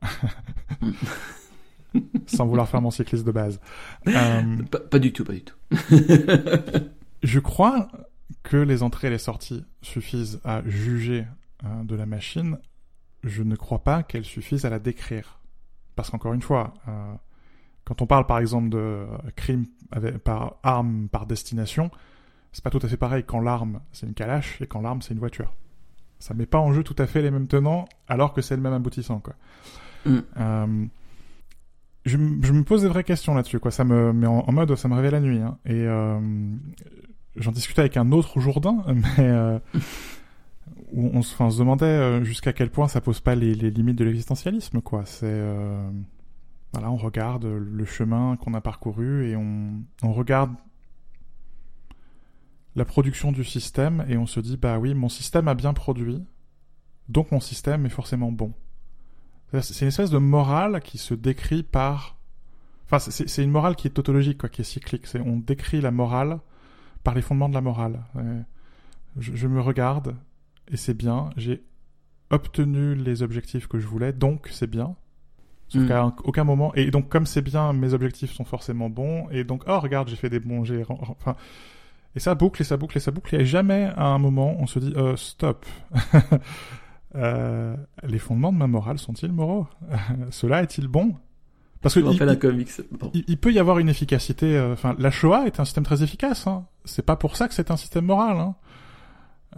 Sans vouloir faire mon cycliste de base. Euh, Pas, pas du tout, pas du tout. je crois que les entrées et les sorties suffisent à juger de la machine. Je ne crois pas qu'elles suffisent à la décrire. Parce qu'encore une fois, quand on parle par exemple de crime avec, par arme par destination, c'est pas tout à fait pareil quand l'arme c'est une calache et quand l'arme c'est une voiture. Ça met pas en jeu tout à fait les mêmes tenants alors que c'est le même aboutissant quoi. Mm. Euh, je, me pose des vraies questions là-dessus quoi. Ça me met en, en mode ça me réveille la nuit hein. et euh, j'en discutais avec un autre Jourdain mais euh, où on, se- enfin, on se demandait jusqu'à quel point ça pose pas les, les limites de l'existentialisme quoi. C'est on regarde le chemin qu'on a parcouru et on, regarde la production du système et on se dit bah oui, mon système a bien produit, donc mon système est forcément bon. C'est une espèce de morale qui se décrit par, enfin c'est une morale qui est tautologique quoi, qui est cyclique. On décrit la morale par les fondements de la morale. Euh, je me regarde et c'est bien, j'ai obtenu les objectifs que je voulais, donc c'est bien. Sauf Mm. qu'à aucun moment, et donc comme c'est bien, mes objectifs sont forcément bons, et donc, oh regarde, j'ai fait des bons, j'ai, enfin, et ça boucle, et ça boucle, et ça boucle, et jamais à un moment on se dit, euh, stop. Euh, les fondements de ma morale sont-ils moraux? Cela est-il bon? Parce que il, rappelle un il- comics. Bon. il- il peut y avoir une efficacité. euh, Enfin, la Shoah est un système très efficace. Hein. C'est pas pour ça que c'est un système moral. Hein.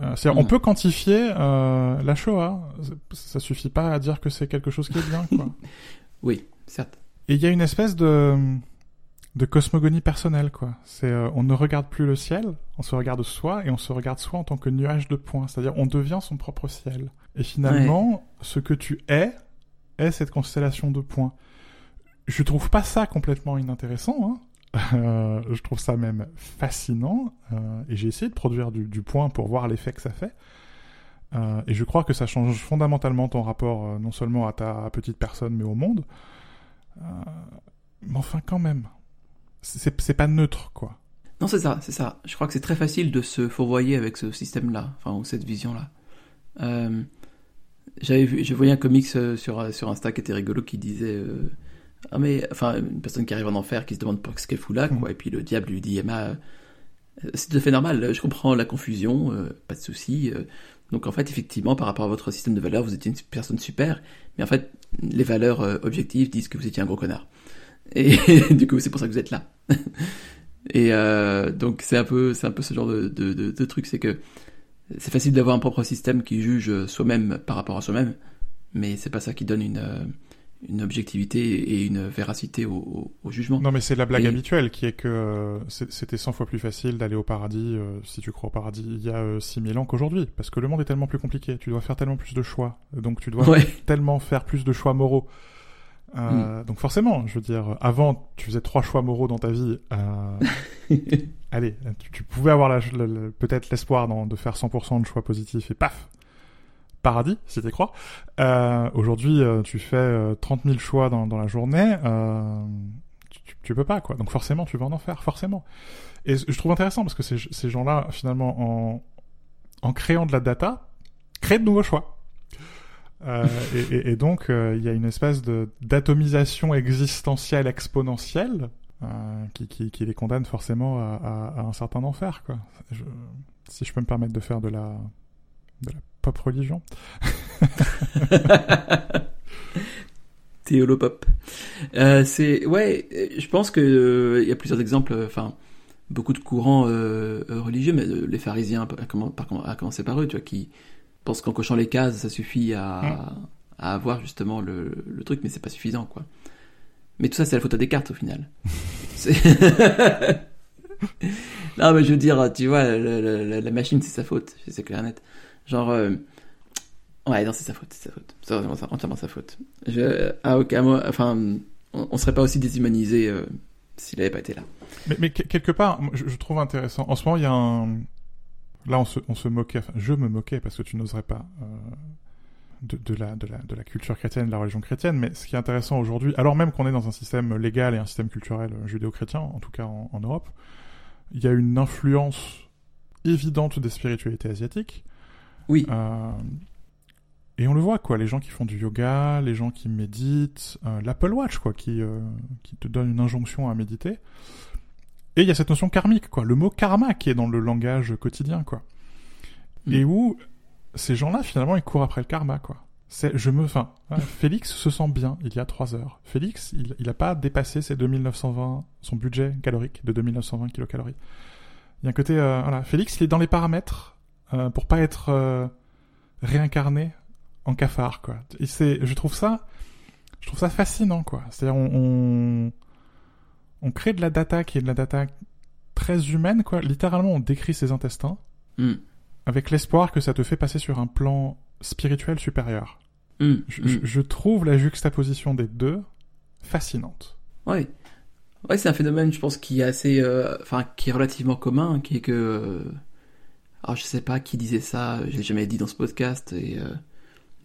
Euh, c'est-à-dire, on Mm. peut quantifier euh, la Shoah. Ça suffit pas à dire que c'est quelque chose qui est bien. Quoi. Oui, certes. Et il y a une espèce de de cosmogonie personnelle, quoi. C'est euh, on ne regarde plus le ciel, on se regarde soi et on se regarde soi en tant que nuage de points. C'est-à-dire on devient son propre ciel. Et finalement, ce que tu es est cette constellation de points. Je trouve pas ça complètement inintéressant. Hein. Euh, je trouve ça même fascinant. Euh, et j'ai essayé de produire du, du point pour voir l'effet que ça fait. Euh, et je crois que ça change fondamentalement ton rapport euh, non seulement à ta petite personne, mais au monde. Euh, mais enfin, quand même, c'est pas neutre, quoi. Non, c'est ça, c'est ça. Je crois que c'est très facile de se fourvoyer avec ce système-là, enfin, ou cette vision-là. J'avais vu, je voyais un comics sur, sur Insta qui était rigolo qui disait, ah mais, enfin, une personne qui arrive en enfer qui se demande ce qu'elle fout là, quoi, Mm. et puis le diable lui dit, Emma, c'est tout à fait normal, je comprends la confusion, euh, pas de souci. euh. Donc en fait, effectivement, par rapport à votre système de valeurs, vous étiez une personne super, mais en fait, les valeurs euh, objectives disent que vous étiez un gros connard. Et du coup, c'est pour ça que vous êtes là. Et euh, donc c'est un peu, c'est un peu ce genre de, de, de, truc, c'est que c'est facile d'avoir un propre système qui juge soi-même par rapport à soi-même, mais c'est pas ça qui donne une, euh, une objectivité et une véracité au, au, au jugement. Non, mais c'est la blague Et- habituelle qui est que euh, c'était 100 fois plus facile d'aller au paradis, euh, si tu crois au paradis, il y a euh, 6000 ans qu'aujourd'hui. Parce que le monde est tellement plus compliqué. Tu dois faire tellement plus de choix. Donc tu dois Ouais. tellement faire plus de choix moraux. Euh, Donc forcément, je veux dire, avant, tu faisais trois choix moraux dans ta vie. Allez, tu, tu pouvais avoir peut-être l'espoir de faire 100% de choix positifs et paf, paradis, si tu crois. Euh, Aujourd'hui, euh, tu fais euh, 30 000 choix dans, la journée. Euh, tu, tu- peux pas, quoi. Donc forcément, tu vas en en faire, forcément. Et je trouve intéressant parce que ces, gens-là, finalement, en, en créant de la data, créent de nouveaux choix. Euh, et, donc, euh, il y a une espèce de d'atomisation existentielle exponentielle euh, qui, les condamne forcément à, un certain enfer, quoi. Si je peux me permettre de faire de la, de la pop religion. Théolopop. Euh, c'est ouais, je pense que euh, il y a plusieurs exemples. euh, Enfin, beaucoup de courants euh, religieux, mais les pharisiens, par à commencer par eux, tu vois, qui pensent qu'en cochant les cases, ça suffit à, à avoir justement le, le truc, mais c'est pas suffisant, quoi. Mais tout ça, c'est la faute à Descartes au final. Non, mais je veux dire, tu vois, la- la machine, c'est sa faute, c'est clair et net. Genre, euh, ouais, non, c'est sa faute, c'est sa faute, c'est vraiment entièrement sa faute. Je, à aucun mo- enfin, on, on serait pas aussi déshumanisé euh, s'il avait pas été là. Mais, mais que- quelque part, moi, je, trouve intéressant. En ce moment, il y a un. Là, on se, on se moquait, enfin, je me moquais parce que tu n'oserais pas euh, de, la, de, la, de la culture chrétienne, de la religion chrétienne. Mais ce qui est intéressant aujourd'hui, alors même qu'on est dans un système légal et un système culturel judéo-chrétien, en tout cas en Europe, il y a une influence évidente des spiritualités asiatiques. Oui, Euh, et on le voit, quoi, les gens qui font du yoga, les gens qui méditent, euh, l'Apple Watch, quoi, qui, euh, qui te donne une injonction à méditer. Et il y a cette notion karmique, quoi, le mot karma qui est dans le langage quotidien, quoi. Mm. Et où ces gens-là, finalement, ils courent après le karma, quoi. C'est, je me, enfin, voilà, Félix se sent bien il y a trois heures. Félix, il, il a pas dépassé ses 2920, son budget calorique de 2920 kilocalories. Il y a un côté, euh, voilà, Félix, il est dans les paramètres euh, pour pas être euh, réincarné en cafard, quoi. Et c'est, je trouve ça, je trouve ça fascinant, quoi. C'est-à-dire, on, on, on crée de la data qui est de la data très humaine, quoi. Littéralement, on décrit ses intestins Mm. avec l'espoir que ça te fait passer sur un plan spirituel supérieur. Mm. Je, Mm. je- trouve la juxtaposition des deux fascinante. Ouais. Ouais, c'est un phénomène, je pense, qui est assez, euh, enfin, qui est relativement commun, qui est que, euh, alors je sais pas qui disait ça, je l'ai jamais dit dans ce podcast, et, euh,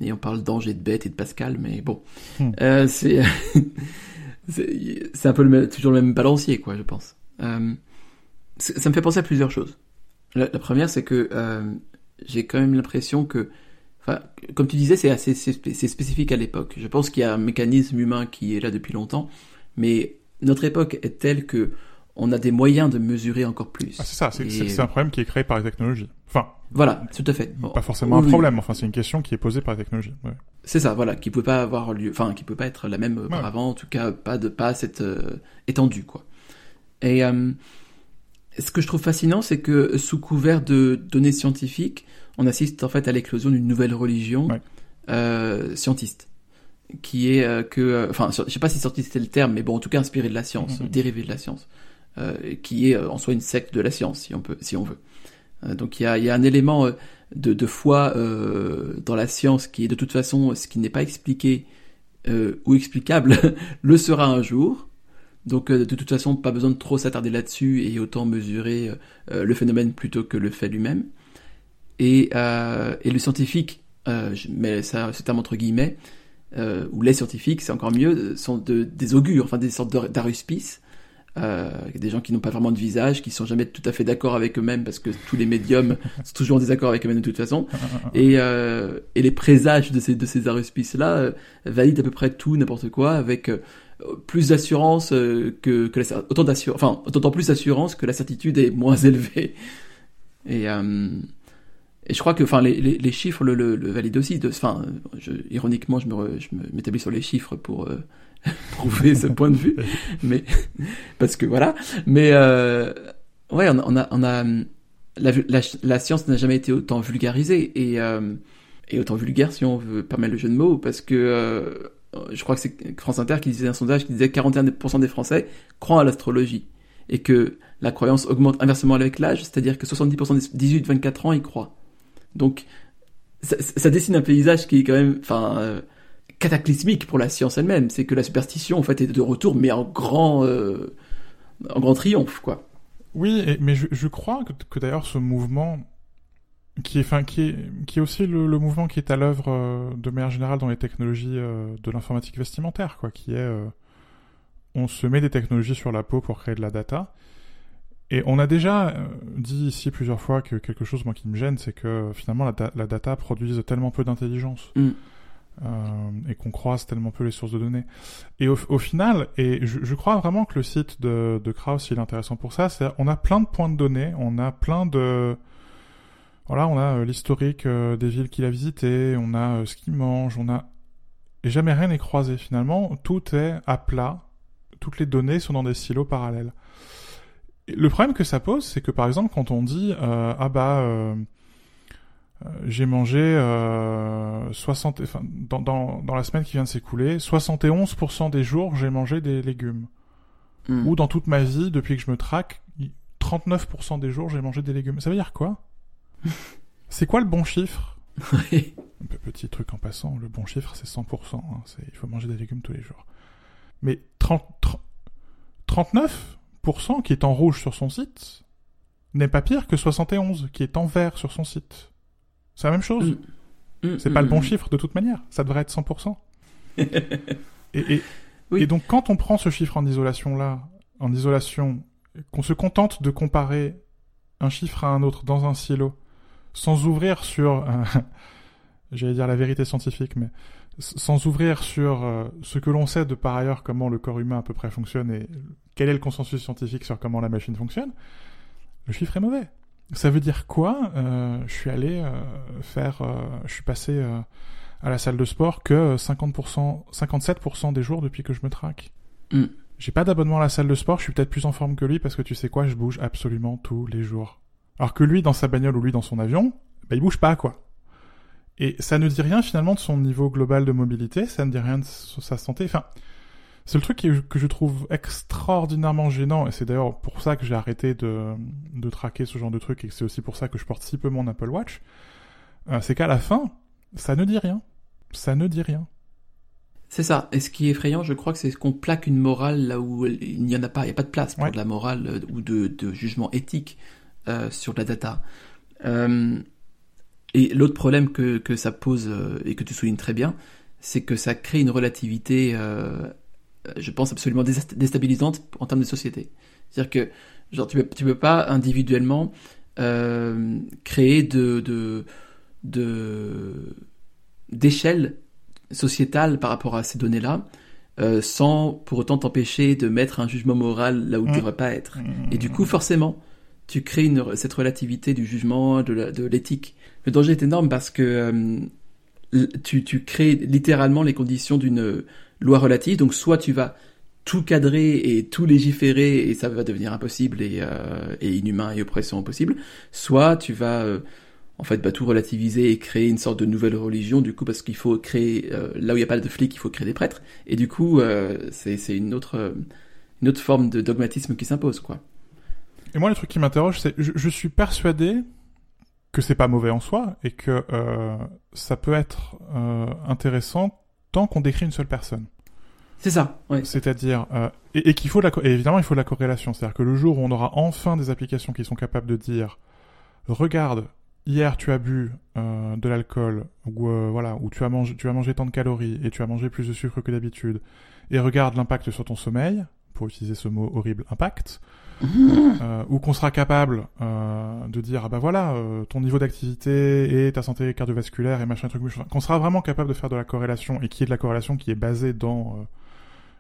et on parle d'ange et de bête et de Pascal, mais bon, Hmm. Euh, c'est, c'est un peu le même, toujours le même balancier, quoi, je pense. Euh, ça me fait penser à plusieurs choses. La, la première, c'est que j'ai quand même l'impression que, enfin, comme tu disais, c'est assez, c'est spécifique à l'époque. Je pense qu'il y a un mécanisme humain qui est là depuis longtemps, mais notre époque est telle que on a des moyens de mesurer encore plus. Ah, c'est ça, c'est Et- un problème qui est créé par les technologies. Enfin, Voilà, tout à fait. Pas forcément Oui, un oui. problème, enfin c'est une question qui est posée par les technologies. Ouais. C'est ça, voilà, qui pouvait pas avoir lieu, enfin, qui peut pas être la même auparavant, en tout cas, pas de, pas cette euh, étendue, quoi. Et euh, ce que je trouve fascinant, c'est que sous couvert de données scientifiques, on assiste en fait à l'éclosion d'une nouvelle religion Ouais. euh, scientiste, qui est euh, que, euh, enfin, je sais pas si scientiste c'est le terme, mais bon, en tout cas inspiré de la science, Mhm. dérivé de la science, euh, qui est euh, en soi une secte de la science, si on peut, si on veut. Euh, donc il y a, un élément euh, de, foi euh, dans la science qui est de toute façon ce qui n'est pas expliqué euh, ou explicable le sera un jour. Donc de toute façon, pas besoin de trop s'attarder là-dessus et autant mesurer le phénomène plutôt que le fait lui-même. Et, et le scientifique, je mets ce terme entre guillemets, ou les scientifiques, c'est encore mieux, sont de, des augures, enfin des sortes d'aruspices euh, des gens qui n'ont pas vraiment de visage, qui sont jamais tout à fait d'accord avec eux-mêmes parce que tous les médiums sont toujours en désaccord avec eux-mêmes de toute façon. Et, euh, et les présages de ces de ces aruspices-là euh, valident à peu près tout, n'importe quoi, avec plus d'assurance que, que la, autant d'assurance, enfin autant plus d'assurance que la certitude est moins élevée. Et et je crois que, enfin, les, les, les chiffres le, le, le, valident aussi. Enfin, je, ironiquement, je me, je m'établis sur les chiffres pour prouver ce point de vue, mais parce que voilà. Mais euh, ouais, on, a, on a la, science n'a jamais été autant vulgarisée et euh, et autant vulgaire si on veut permettre le jeu de mots, parce que euh, je crois que c'est France Inter qui disait un sondage qui disait que 41% des Français croient à l'astrologie et que la croyance augmente inversement avec l'âge, c'est-à-dire que 70% des 18-24 ans y croient. Donc ça, ça, dessine un paysage qui est quand même, enfin, euh, cataclysmique pour la science elle-même. C'est que la superstition, en fait, est de retour, mais en grand, euh, en grand triomphe, quoi. Oui, mais je, je crois que, que d'ailleurs ce mouvement, qui est, enfin, qui est, qui est aussi le, le mouvement qui est à l'œuvre euh, de manière générale dans les technologies euh, de l'informatique vestimentaire, quoi, qui est, euh, on se met des technologies sur la peau pour créer de la data. Et on a déjà dit ici plusieurs fois que quelque chose moi qui me gêne, c'est que finalement la, la, data produise tellement peu d'intelligence. Mm. Euh, et qu'on croise tellement peu les sources de données. Et au, final, et je, crois vraiment que le site de, de Krauss il est intéressant pour ça, c'est on a plein de points de données, on a plein de voilà, on a euh, l'historique euh, des villes qu'il a visitées, on a ce qu'il mange, on a et jamais rien n'est croisé finalement, tout est à plat, toutes les données sont dans des silos parallèles. Et le problème que ça pose, c'est que par exemple quand on dit ah bah j'ai mangé euh, 60, enfin, dans, dans, dans, la semaine qui vient de s'écouler, 71% des jours, j'ai mangé des légumes. Mm. Ou dans toute ma vie, depuis que je me traque, 39% des jours, j'ai mangé des légumes. Ça veut dire quoi? C'est quoi le bon chiffre? Un petit truc en passant, le bon chiffre, c'est 100%. Hein, il faut manger des légumes tous les jours. Mais 30, 39% qui est en rouge sur son site n'est pas pire que 71% qui est en vert sur son site. C'est la même chose. Mm. Mm, c'est pas le bon mm, chiffre de toute manière. Ça devrait être 100%. et, et, donc quand on prend ce chiffre en isolation là, en isolation, qu'on se contente de comparer un chiffre à un autre dans un silo, sans ouvrir sur, euh, j'allais dire la vérité scientifique, mais sans ouvrir sur euh, ce que l'on sait de par ailleurs comment le corps humain à peu près fonctionne et quel est le consensus scientifique sur comment la machine fonctionne, le chiffre est mauvais. Ça veut dire quoi euh, Je suis allé euh, faire, euh, je suis passé euh, à la salle de sport que 50%, 57% des jours depuis que je me traque. Mm. J'ai pas d'abonnement à la salle de sport, je suis peut-être plus en forme que lui parce que tu sais quoi, je bouge absolument tous les jours. Alors que lui dans sa bagnole ou lui dans son avion, bah il bouge pas quoi. Et ça ne dit rien finalement de son niveau global de mobilité, ça ne dit rien de sa santé. Enfin, c'est le truc que je trouve extraordinairement gênant, et c'est d'ailleurs pour ça que j'ai arrêté de, de traquer ce genre de truc, et c'est aussi pour ça que je porte si peu mon Apple Watch, euh, c'est qu'à la fin, ça ne dit rien. Ça ne dit rien. C'est ça. Et ce qui est effrayant, je crois que c'est qu'on plaque une morale là où il n'y en a pas. Il n'y a pas de place pour de la morale euh, ou de, de jugement éthique euh, sur la data. Euh, et l'autre problème que, que ça pose, et que tu soulignes très bien, c'est que ça crée une relativité euh, je pense, absolument déstabilisante en termes de société. C'est-à-dire que, genre, tu peux, tu peux pas individuellement euh, créer de, de, de d'échelle sociétale par rapport à ces données-là, euh, sans pour autant t'empêcher de mettre un jugement moral là où il ne mmh. devrait pas être. Et du coup, forcément, tu crées une, cette relativité du jugement, de l'éthique. Le danger est énorme parce que euh, tu, tu crées littéralement les conditions d'une loi relative. Donc soit tu vas tout cadrer et tout légiférer et ça va devenir impossible et, euh, et inhumain et oppressant possible, soit tu vas euh, en fait bah, tout relativiser et créer une sorte de nouvelle religion du coup parce qu'il faut créer euh, là où il n'y a pas de flics il faut créer des prêtres et du coup c'est c'est une autre une autre forme de dogmatisme qui s'impose quoi. Et moi le truc qui m'interroge c'est je, je, suis persuadé que c'est pas mauvais en soi et que ça peut être intéressant tant qu'on décrit une seule personne. C'est ça, ouais. C'est-à-dire, euh, et, et qu'il faut la, et évidemment, il faut de la corrélation. C'est-à-dire que le jour où on aura enfin des applications qui sont capables de dire, regarde, hier tu as bu euh, de l'alcool, ou euh, voilà, ou tu as mangé, tu as mangé tant de calories et tu as mangé plus de sucre que d'habitude, et regarde l'impact sur ton sommeil, pour utiliser ce mot horrible, impact. Euh, ou qu'on sera capable euh, de dire ah bah voilà euh, ton niveau d'activité et ta santé cardiovasculaire et machin truc machin. qu'on sera vraiment capable de faire de la corrélation et qui est de la corrélation qui est basée dans euh,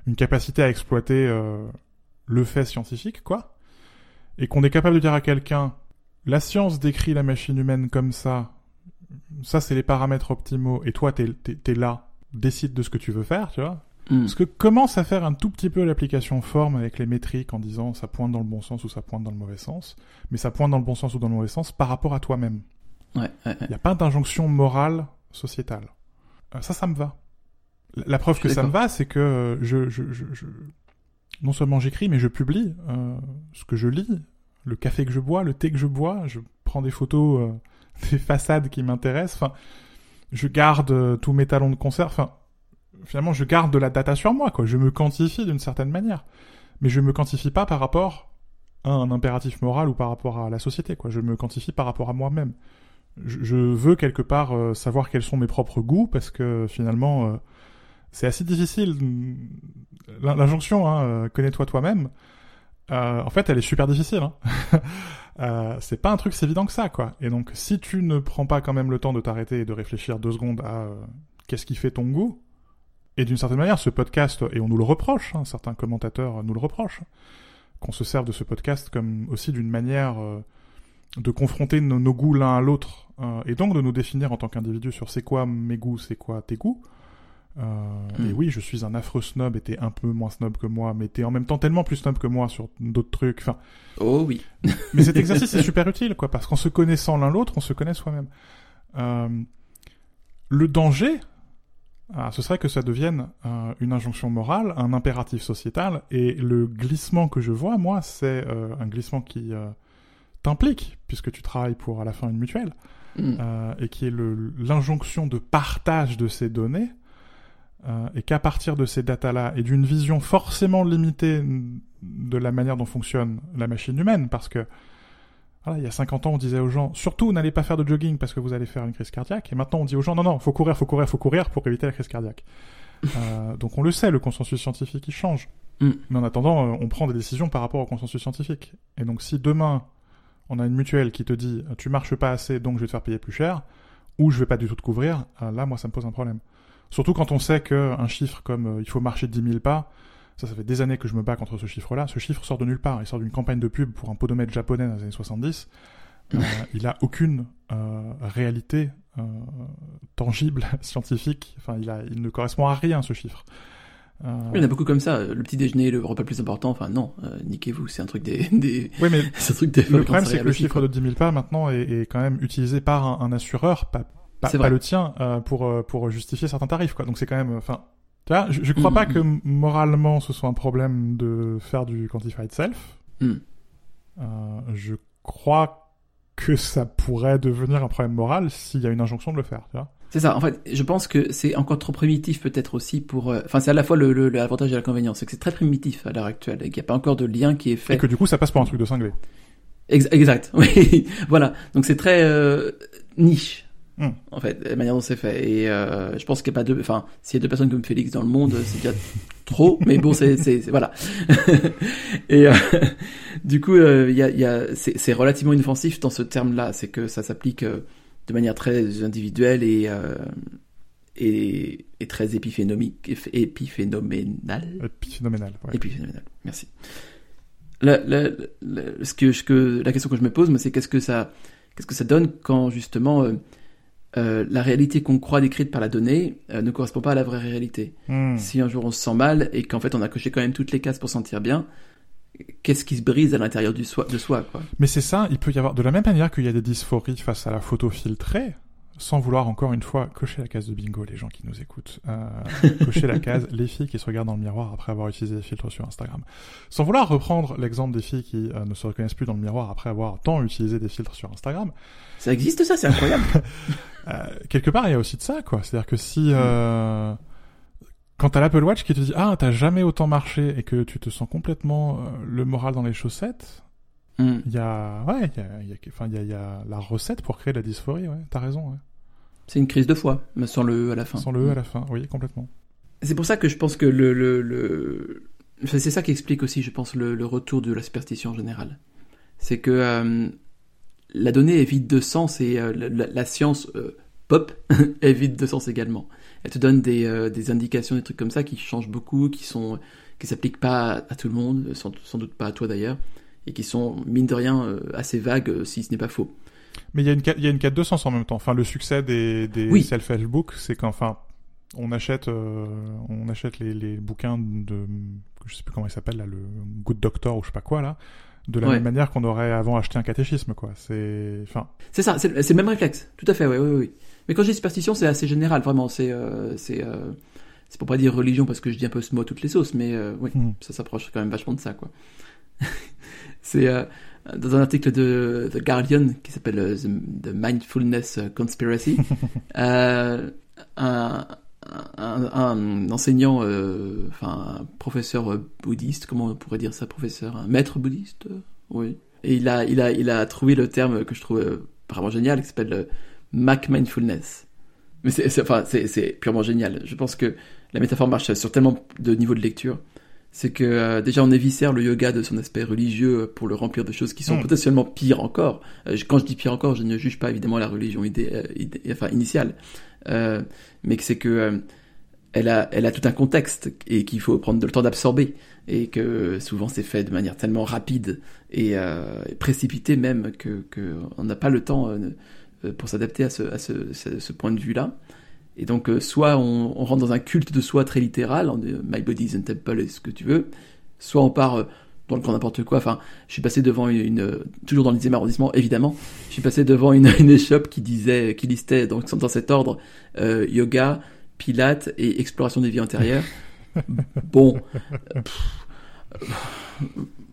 une capacité à exploiter euh, le fait scientifique quoi et qu'on est capable de dire à quelqu'un la science décrit la machine humaine comme ça ça c'est les paramètres optimaux et toi t'es t'es là décide de ce que tu veux faire tu vois Mm. parce que commence à faire un tout petit peu l'application forme avec les métriques en disant ça pointe dans le bon sens ou ça pointe dans le mauvais sens, mais ça pointe dans le bon sens ou dans le mauvais sens par rapport à toi-même. Ouais, ouais, ouais. Il n'y a pas d'injonction morale sociétale. Euh, ça, ça me va. La, preuve que ça me va, c'est que euh, je, je, je, je- non seulement j'écris, mais je publie euh, ce que je lis, le café que je bois, le thé que je bois, je prends des photos euh, des façades qui m'intéressent. Enfin, je garde euh, tous mes talons de concert. Enfin, finalement, je garde de la data sur moi, quoi. Je me quantifie d'une certaine manière, mais je me quantifie pas par rapport à un impératif moral ou par rapport à la société, quoi. Je me quantifie par rapport à moi-même. Je, je veux quelque part euh, savoir quels sont mes propres goûts parce que finalement, euh, c'est assez difficile. L'in- L'injonction, hein, euh, connais-toi toi-même. euh, en fait, elle est super difficile. Hein. Euh, c'est pas un truc si évident que ça, quoi. Et donc, si tu ne prends pas quand même le temps de t'arrêter et de réfléchir deux secondes à euh, qu'est-ce qui fait ton goût, et d'une certaine manière, ce podcast, et on nous le reproche, hein, certains commentateurs nous le reprochent, qu'on se serve de ce podcast comme aussi d'une manière de confronter nos, nos goûts l'un à l'autre, euh, et donc de nous définir en tant qu'individu sur c'est quoi mes goûts, c'est quoi tes goûts. Euh, Mm. Et oui, je suis un affreux snob, et t'es un peu moins snob que moi, mais t'es en même temps tellement plus snob que moi sur d'autres trucs. Enfin, Oh oui. mais cet exercice est super utile, quoi, parce qu'en se connaissant l'un l'autre, on se connaît soi-même. Euh, le danger, ah, ce serait que ça devienne euh, une injonction morale, un impératif sociétal, et le glissement que je vois, moi, c'est euh, un glissement qui euh, t'implique, puisque tu travailles pour à la fin une mutuelle, Mm. euh, et qui est l'injonction de partage de ces données, euh, et qu'à partir de ces datas-là, et d'une vision forcément limitée de la manière dont fonctionne la machine humaine, parce que voilà, il y a 50 ans, on disait aux gens, surtout n'allez pas faire de jogging parce que vous allez faire une crise cardiaque, et maintenant on dit aux gens, non, non, faut courir, faut courir, faut courir pour éviter la crise cardiaque. Euh, donc on le sait, le consensus scientifique, il change. Mm. Mais en attendant, euh, on prend des décisions par rapport au consensus scientifique. Et donc si demain, on a une mutuelle qui te dit tu marches pas assez donc je vais te faire payer plus cher ou je vais pas du tout te couvrir, là moi ça me pose un problème. Surtout quand on sait que un chiffre comme euh, il faut marcher 10 000 pas, ça ça fait des années que je me bats contre ce chiffre-là, ce chiffre sort de nulle part, il sort d'une campagne de pub pour un podomètre japonais dans les années 70. Euh, il a aucune euh, réalité euh, tangible, scientifique, enfin il, a, il ne correspond à rien ce chiffre. Il y en a beaucoup comme ça. Le petit déjeuner, le repas le plus important. Enfin, non, niquez-vous, c'est un truc des, des... Oui mais c'est un truc des Le problème, c'est que le chiffre quoi. de 10 000 pas maintenant est, est quand même utilisé par un, un assureur, pas, pas, pas le tien, euh, pour, euh, pour justifier certains tarifs. Quoi. Donc c'est quand même, enfin, tu vois, je, je crois Mm, pas que moralement ce soit un problème de faire du quantified self. Mm. Euh, je crois que ça pourrait devenir un problème moral s'il y a une injonction de le faire. Tu vois C'est ça. En fait, je pense que c'est encore trop primitif peut-être aussi pour. euh, Enfin, c'est à la fois le, le- l'avantage et l'inconvénient, c'est que c'est très primitif à l'heure actuelle et qu'il n'y a pas encore de lien qui est Et fait. que du coup ça passe pour un truc de cinglé. Ex- exact. Oui. voilà. Donc c'est très euh, niche. En fait, la manière dont c'est fait. Et euh, je pense qu'il n'y a pas deux. Enfin, s'il y a deux personnes comme Félix dans le monde, c'est déjà trop. Mais bon, c'est voilà. et euh, du coup, euh, y a il y a c'est relativement inoffensif dans ce terme-là. C'est que ça s'applique euh, de manière très individuelle et et, et très épiphénomique, épiphénoménale. Phénoménal. Ouais. Épiphénoménal. Merci. La, la, la- ce que, la question que je me pose, c'est qu'est-ce que ça, qu'est-ce que ça donne quand justement euh, la réalité qu'on croit décrite par la donnée euh, ne correspond pas à la vraie réalité. Hmm. Si un jour on se sent mal et qu'en fait on a coché quand même toutes les cases pour se sentir bien, qu'est-ce qui se brise à l'intérieur du soi, de soi, quoi? Mais c'est ça, il peut y avoir de la même manière qu'il y a des dysphories face à la photo filtrée, sans vouloir encore une fois cocher la case de bingo, les gens qui nous écoutent, euh, cocher la case les filles qui se regardent dans le miroir après avoir utilisé des filtres sur Instagram. Sans vouloir reprendre l'exemple des filles qui euh, ne se reconnaissent plus dans le miroir après avoir tant utilisé des filtres sur Instagram, Ça existe ça, c'est incroyable. euh, quelque part il y a aussi de ça, quoi. C'est-à-dire que si euh, quand t'as l'Apple Watch qui te dit ah t'as jamais autant marché et que tu te sens complètement euh, le moral dans les chaussettes, Hmm. il y a ouais il y a, y a- enfin il y a, il y a la recette pour créer de la dysphorie ouais t'as raison ouais. C'est une crise de foi, mais sans le E à la fin. sans le E à la fin oui complètement C'est pour ça que je pense que le, le, le... enfin, c'est ça qui explique aussi, je pense, le, le retour de la superstition en général. C'est que euh, la donnée est vide de sens et euh, la, science euh, pop est vide de sens également. Elle te donne des, des indications, des trucs comme ça qui changent beaucoup, qui sont qui s'appliquent pas à tout le monde, sans, sans doute pas à toi d'ailleurs, et qui sont mine de rien euh, assez vagues euh, si ce n'est pas faux. mais il y a une il y a une quête de sens en même temps enfin le succès des des Oui. self help books c'est qu'enfin on achète euh, on achète les, les bouquins de je sais plus comment il s'appelle là le Good Doctor ou je sais pas quoi là de la Ouais. même manière qu'on aurait avant acheté un catéchisme quoi c'est enfin C'est ça, c'est le même réflexe. Tout à fait, oui, oui, oui. Mais quand je dis superstition, c'est assez général, vraiment. C'est euh, c'est euh, c'est pour pas dire religion parce que je dis un peu ce mot à toutes les sauces, mais oui, hmm. ça s'approche quand même vachement de ça, quoi. C'est euh, dans un article de The Guardian qui s'appelle euh, The, The Mindfulness Conspiracy, euh, un, un, un enseignant, euh, enfin un professeur bouddhiste, comment on pourrait dire ça, professeur, un maître bouddhiste, oui. Et il a, il a, il a trouvé le terme que je trouve vraiment génial, qui s'appelle le Mac Mindfulness. Mais c'est, enfin, c'est purement génial. Je pense que la métaphore marche sur tellement de niveaux de lecture. C'est que euh, déjà on éviscère le yoga de son aspect religieux pour le remplir de choses qui sont Mm. potentiellement pires encore. Euh, quand je dis pire encore, je ne juge pas évidemment la religion idée, euh, idée- enfin initiale, Euh, mais que c'est que euh, elle a, elle a tout un contexte et qu'il faut prendre le temps d'absorber et que souvent c'est fait de manière tellement rapide et euh, précipitée même que, que on n'a pas le temps pour s'adapter à ce, à ce, ce, ce point de vue-là. Et donc, euh, soit on, on rentre dans un culte de soi très littéral, en euh, My body is a temple et ce que tu veux, soit on part euh, dans le grand n'importe quoi. Enfin, je suis passé devant une, une- toujours dans le 10e arrondissement, évidemment, je suis passé devant une, une échoppe qui disait, qui listait donc dans cet ordre euh, yoga, pilates et exploration des vies antérieures. bon, pff,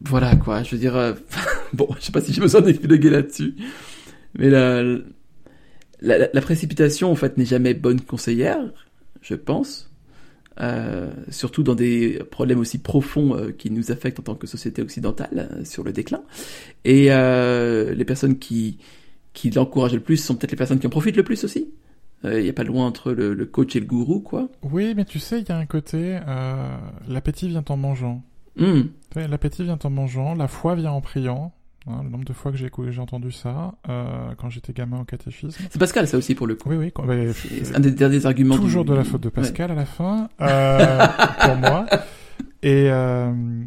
voilà quoi. Je veux dire, bon, je sais pas si j'ai besoin d'épiloguer là-dessus, mais la, la, la- la précipitation en fait n'est jamais bonne conseillère, je pense. Euh, surtout dans des problèmes aussi profonds euh, qui nous affectent en tant que société occidentale euh, sur le déclin. Et les personnes qui, qui l'encouragent le plus sont peut-être les personnes qui en profitent le plus aussi. Il n'y a pas loin entre le, le coach et le gourou, quoi. oui mais tu sais il y a un côté l'appétit vient en mangeant Hmm. L'appétit vient en mangeant, la foi vient en priant. Hein, le nombre de fois que j'ai entendu ça euh, quand j'étais gamin au catéchisme. C'est Pascal, ça aussi, pour le coup. Oui, oui. bah, C'est un des derniers arguments. toujours du- de la faute de Pascal à la fin, euh, pour moi. Et, euh,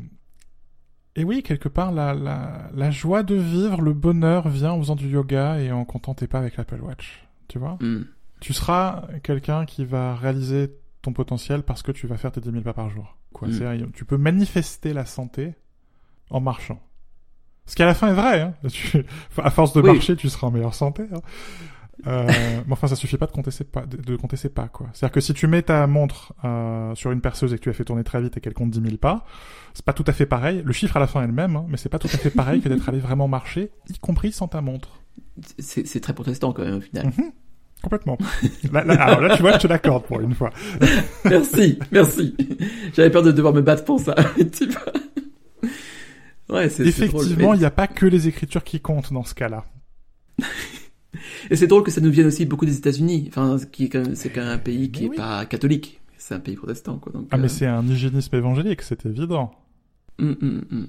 et oui, quelque part, la, la, la joie de vivre, le bonheur vient en faisant du yoga et en comptant tes pas avec l'Apple Watch. Tu vois. Hmm. Tu seras quelqu'un qui va réaliser ton potentiel parce que tu vas faire tes 10 000 pas par jour. Quoi. Mm. Tu peux manifester la santé en marchant. Ce qui à la fin est vrai. Hein. Tu- à force de Oui. marcher, tu seras en meilleure santé. Hein. Euh, mais enfin, ça suffit pas de compter ses pas, de, de compter ses pas, quoi. C'est-à-dire que si tu mets ta montre euh, sur une perceuse et que tu as fait tourner très vite et qu'elle compte 10 000 pas, c'est pas tout à fait pareil. Le chiffre à la fin est le même, hein, mais c'est pas tout à fait pareil que d'être allé vraiment marcher, y compris sans ta montre. C'est très protestant, quand même, au final. Mhm. Complètement. Là, là- alors là, tu vois, je te l'accorde pour une fois. merci, merci. J'avais peur de devoir me battre pour ça. tu vois. Ouais, c'est. Effectivement, il n'y a pas que les écritures qui comptent dans ce cas-là. Et c'est drôle que ça nous vienne aussi beaucoup des États-Unis. Enfin, qui c'est quand même un pays qui Mais est oui. pas catholique. C'est un pays protestant, quoi. Donc, Ah, mais euh, c'est un hygiénisme évangélique, c'est évident, hum, hum, hum.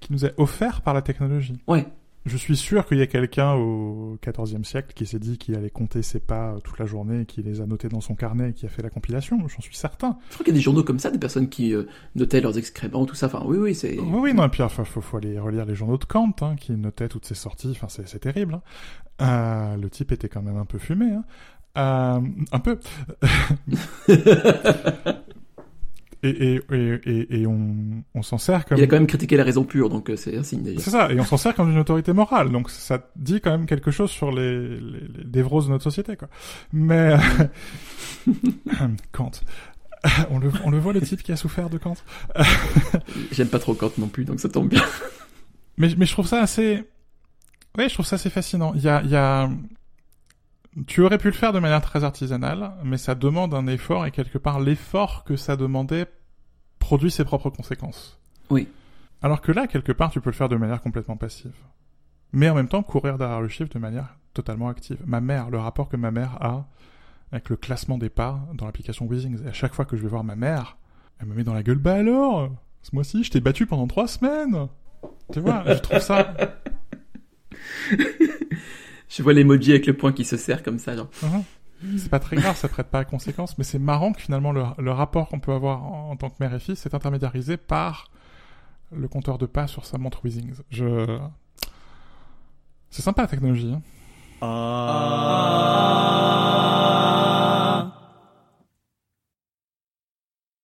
qui nous est offert par la technologie. Ouais. Je suis sûr qu'il y a quelqu'un au XIVe siècle qui s'est dit qu'il allait compter ses pas euh, toute la journée qui les a notés dans son carnet et qui a fait la compilation, j'en suis certain. Je crois qu'il y a des journaux comme ça, des personnes qui euh, notaient leurs excréments, tout ça. Enfin, oui, oui, c'est. Oui, oui, non, et puis enfin, faut, faut aller relire les journaux de Kant, hein, qui notaient toutes ses sorties, enfin, c'est c'est terrible. hein. Euh, le type était quand même un peu fumé, hein. Euh, un peu. et, et, et, et, on, on s'en sert comme... Il a quand même critiqué la raison pure, donc euh, c'est un signe d'ailleurs. C'est ça, et on s'en sert comme une autorité morale, donc ça dit quand même quelque chose sur les, les, les névroses de notre société, quoi. Mais... euh, Kant. On le, on le voit, le type qui a souffert de Kant. J'aime pas trop Kant non plus, donc ça tombe bien. Mais, mais je trouve ça assez... Oui, je trouve ça assez fascinant. Il y a, il y a... tu aurais pu le faire de manière très artisanale, mais ça demande un effort et quelque part l'effort que ça demandait produit ses propres conséquences. Oui. Alors que là, quelque part, tu peux le faire de manière complètement passive. Mais en même temps, courir derrière le chiffre de manière totalement active. Ma mère, le rapport que ma mère a avec le classement des pas dans l'application Weezings. Et à chaque fois que je vais voir ma mère, elle me met dans la gueule, bah alors, ce mois-ci, je t'ai battu pendant trois semaines. Tu vois, je trouve ça... je vois l'emoji avec le point qui se serre comme ça, genre. Uh-huh. C'est pas très grave, ça prête pas à conséquence, mais c'est marrant que finalement le, rapport qu'on peut avoir en, tant que mère et fils est intermédiarisé par le compteur de pas sur sa montre Weezings. Je... C'est sympa la technologie. Hein. Ah.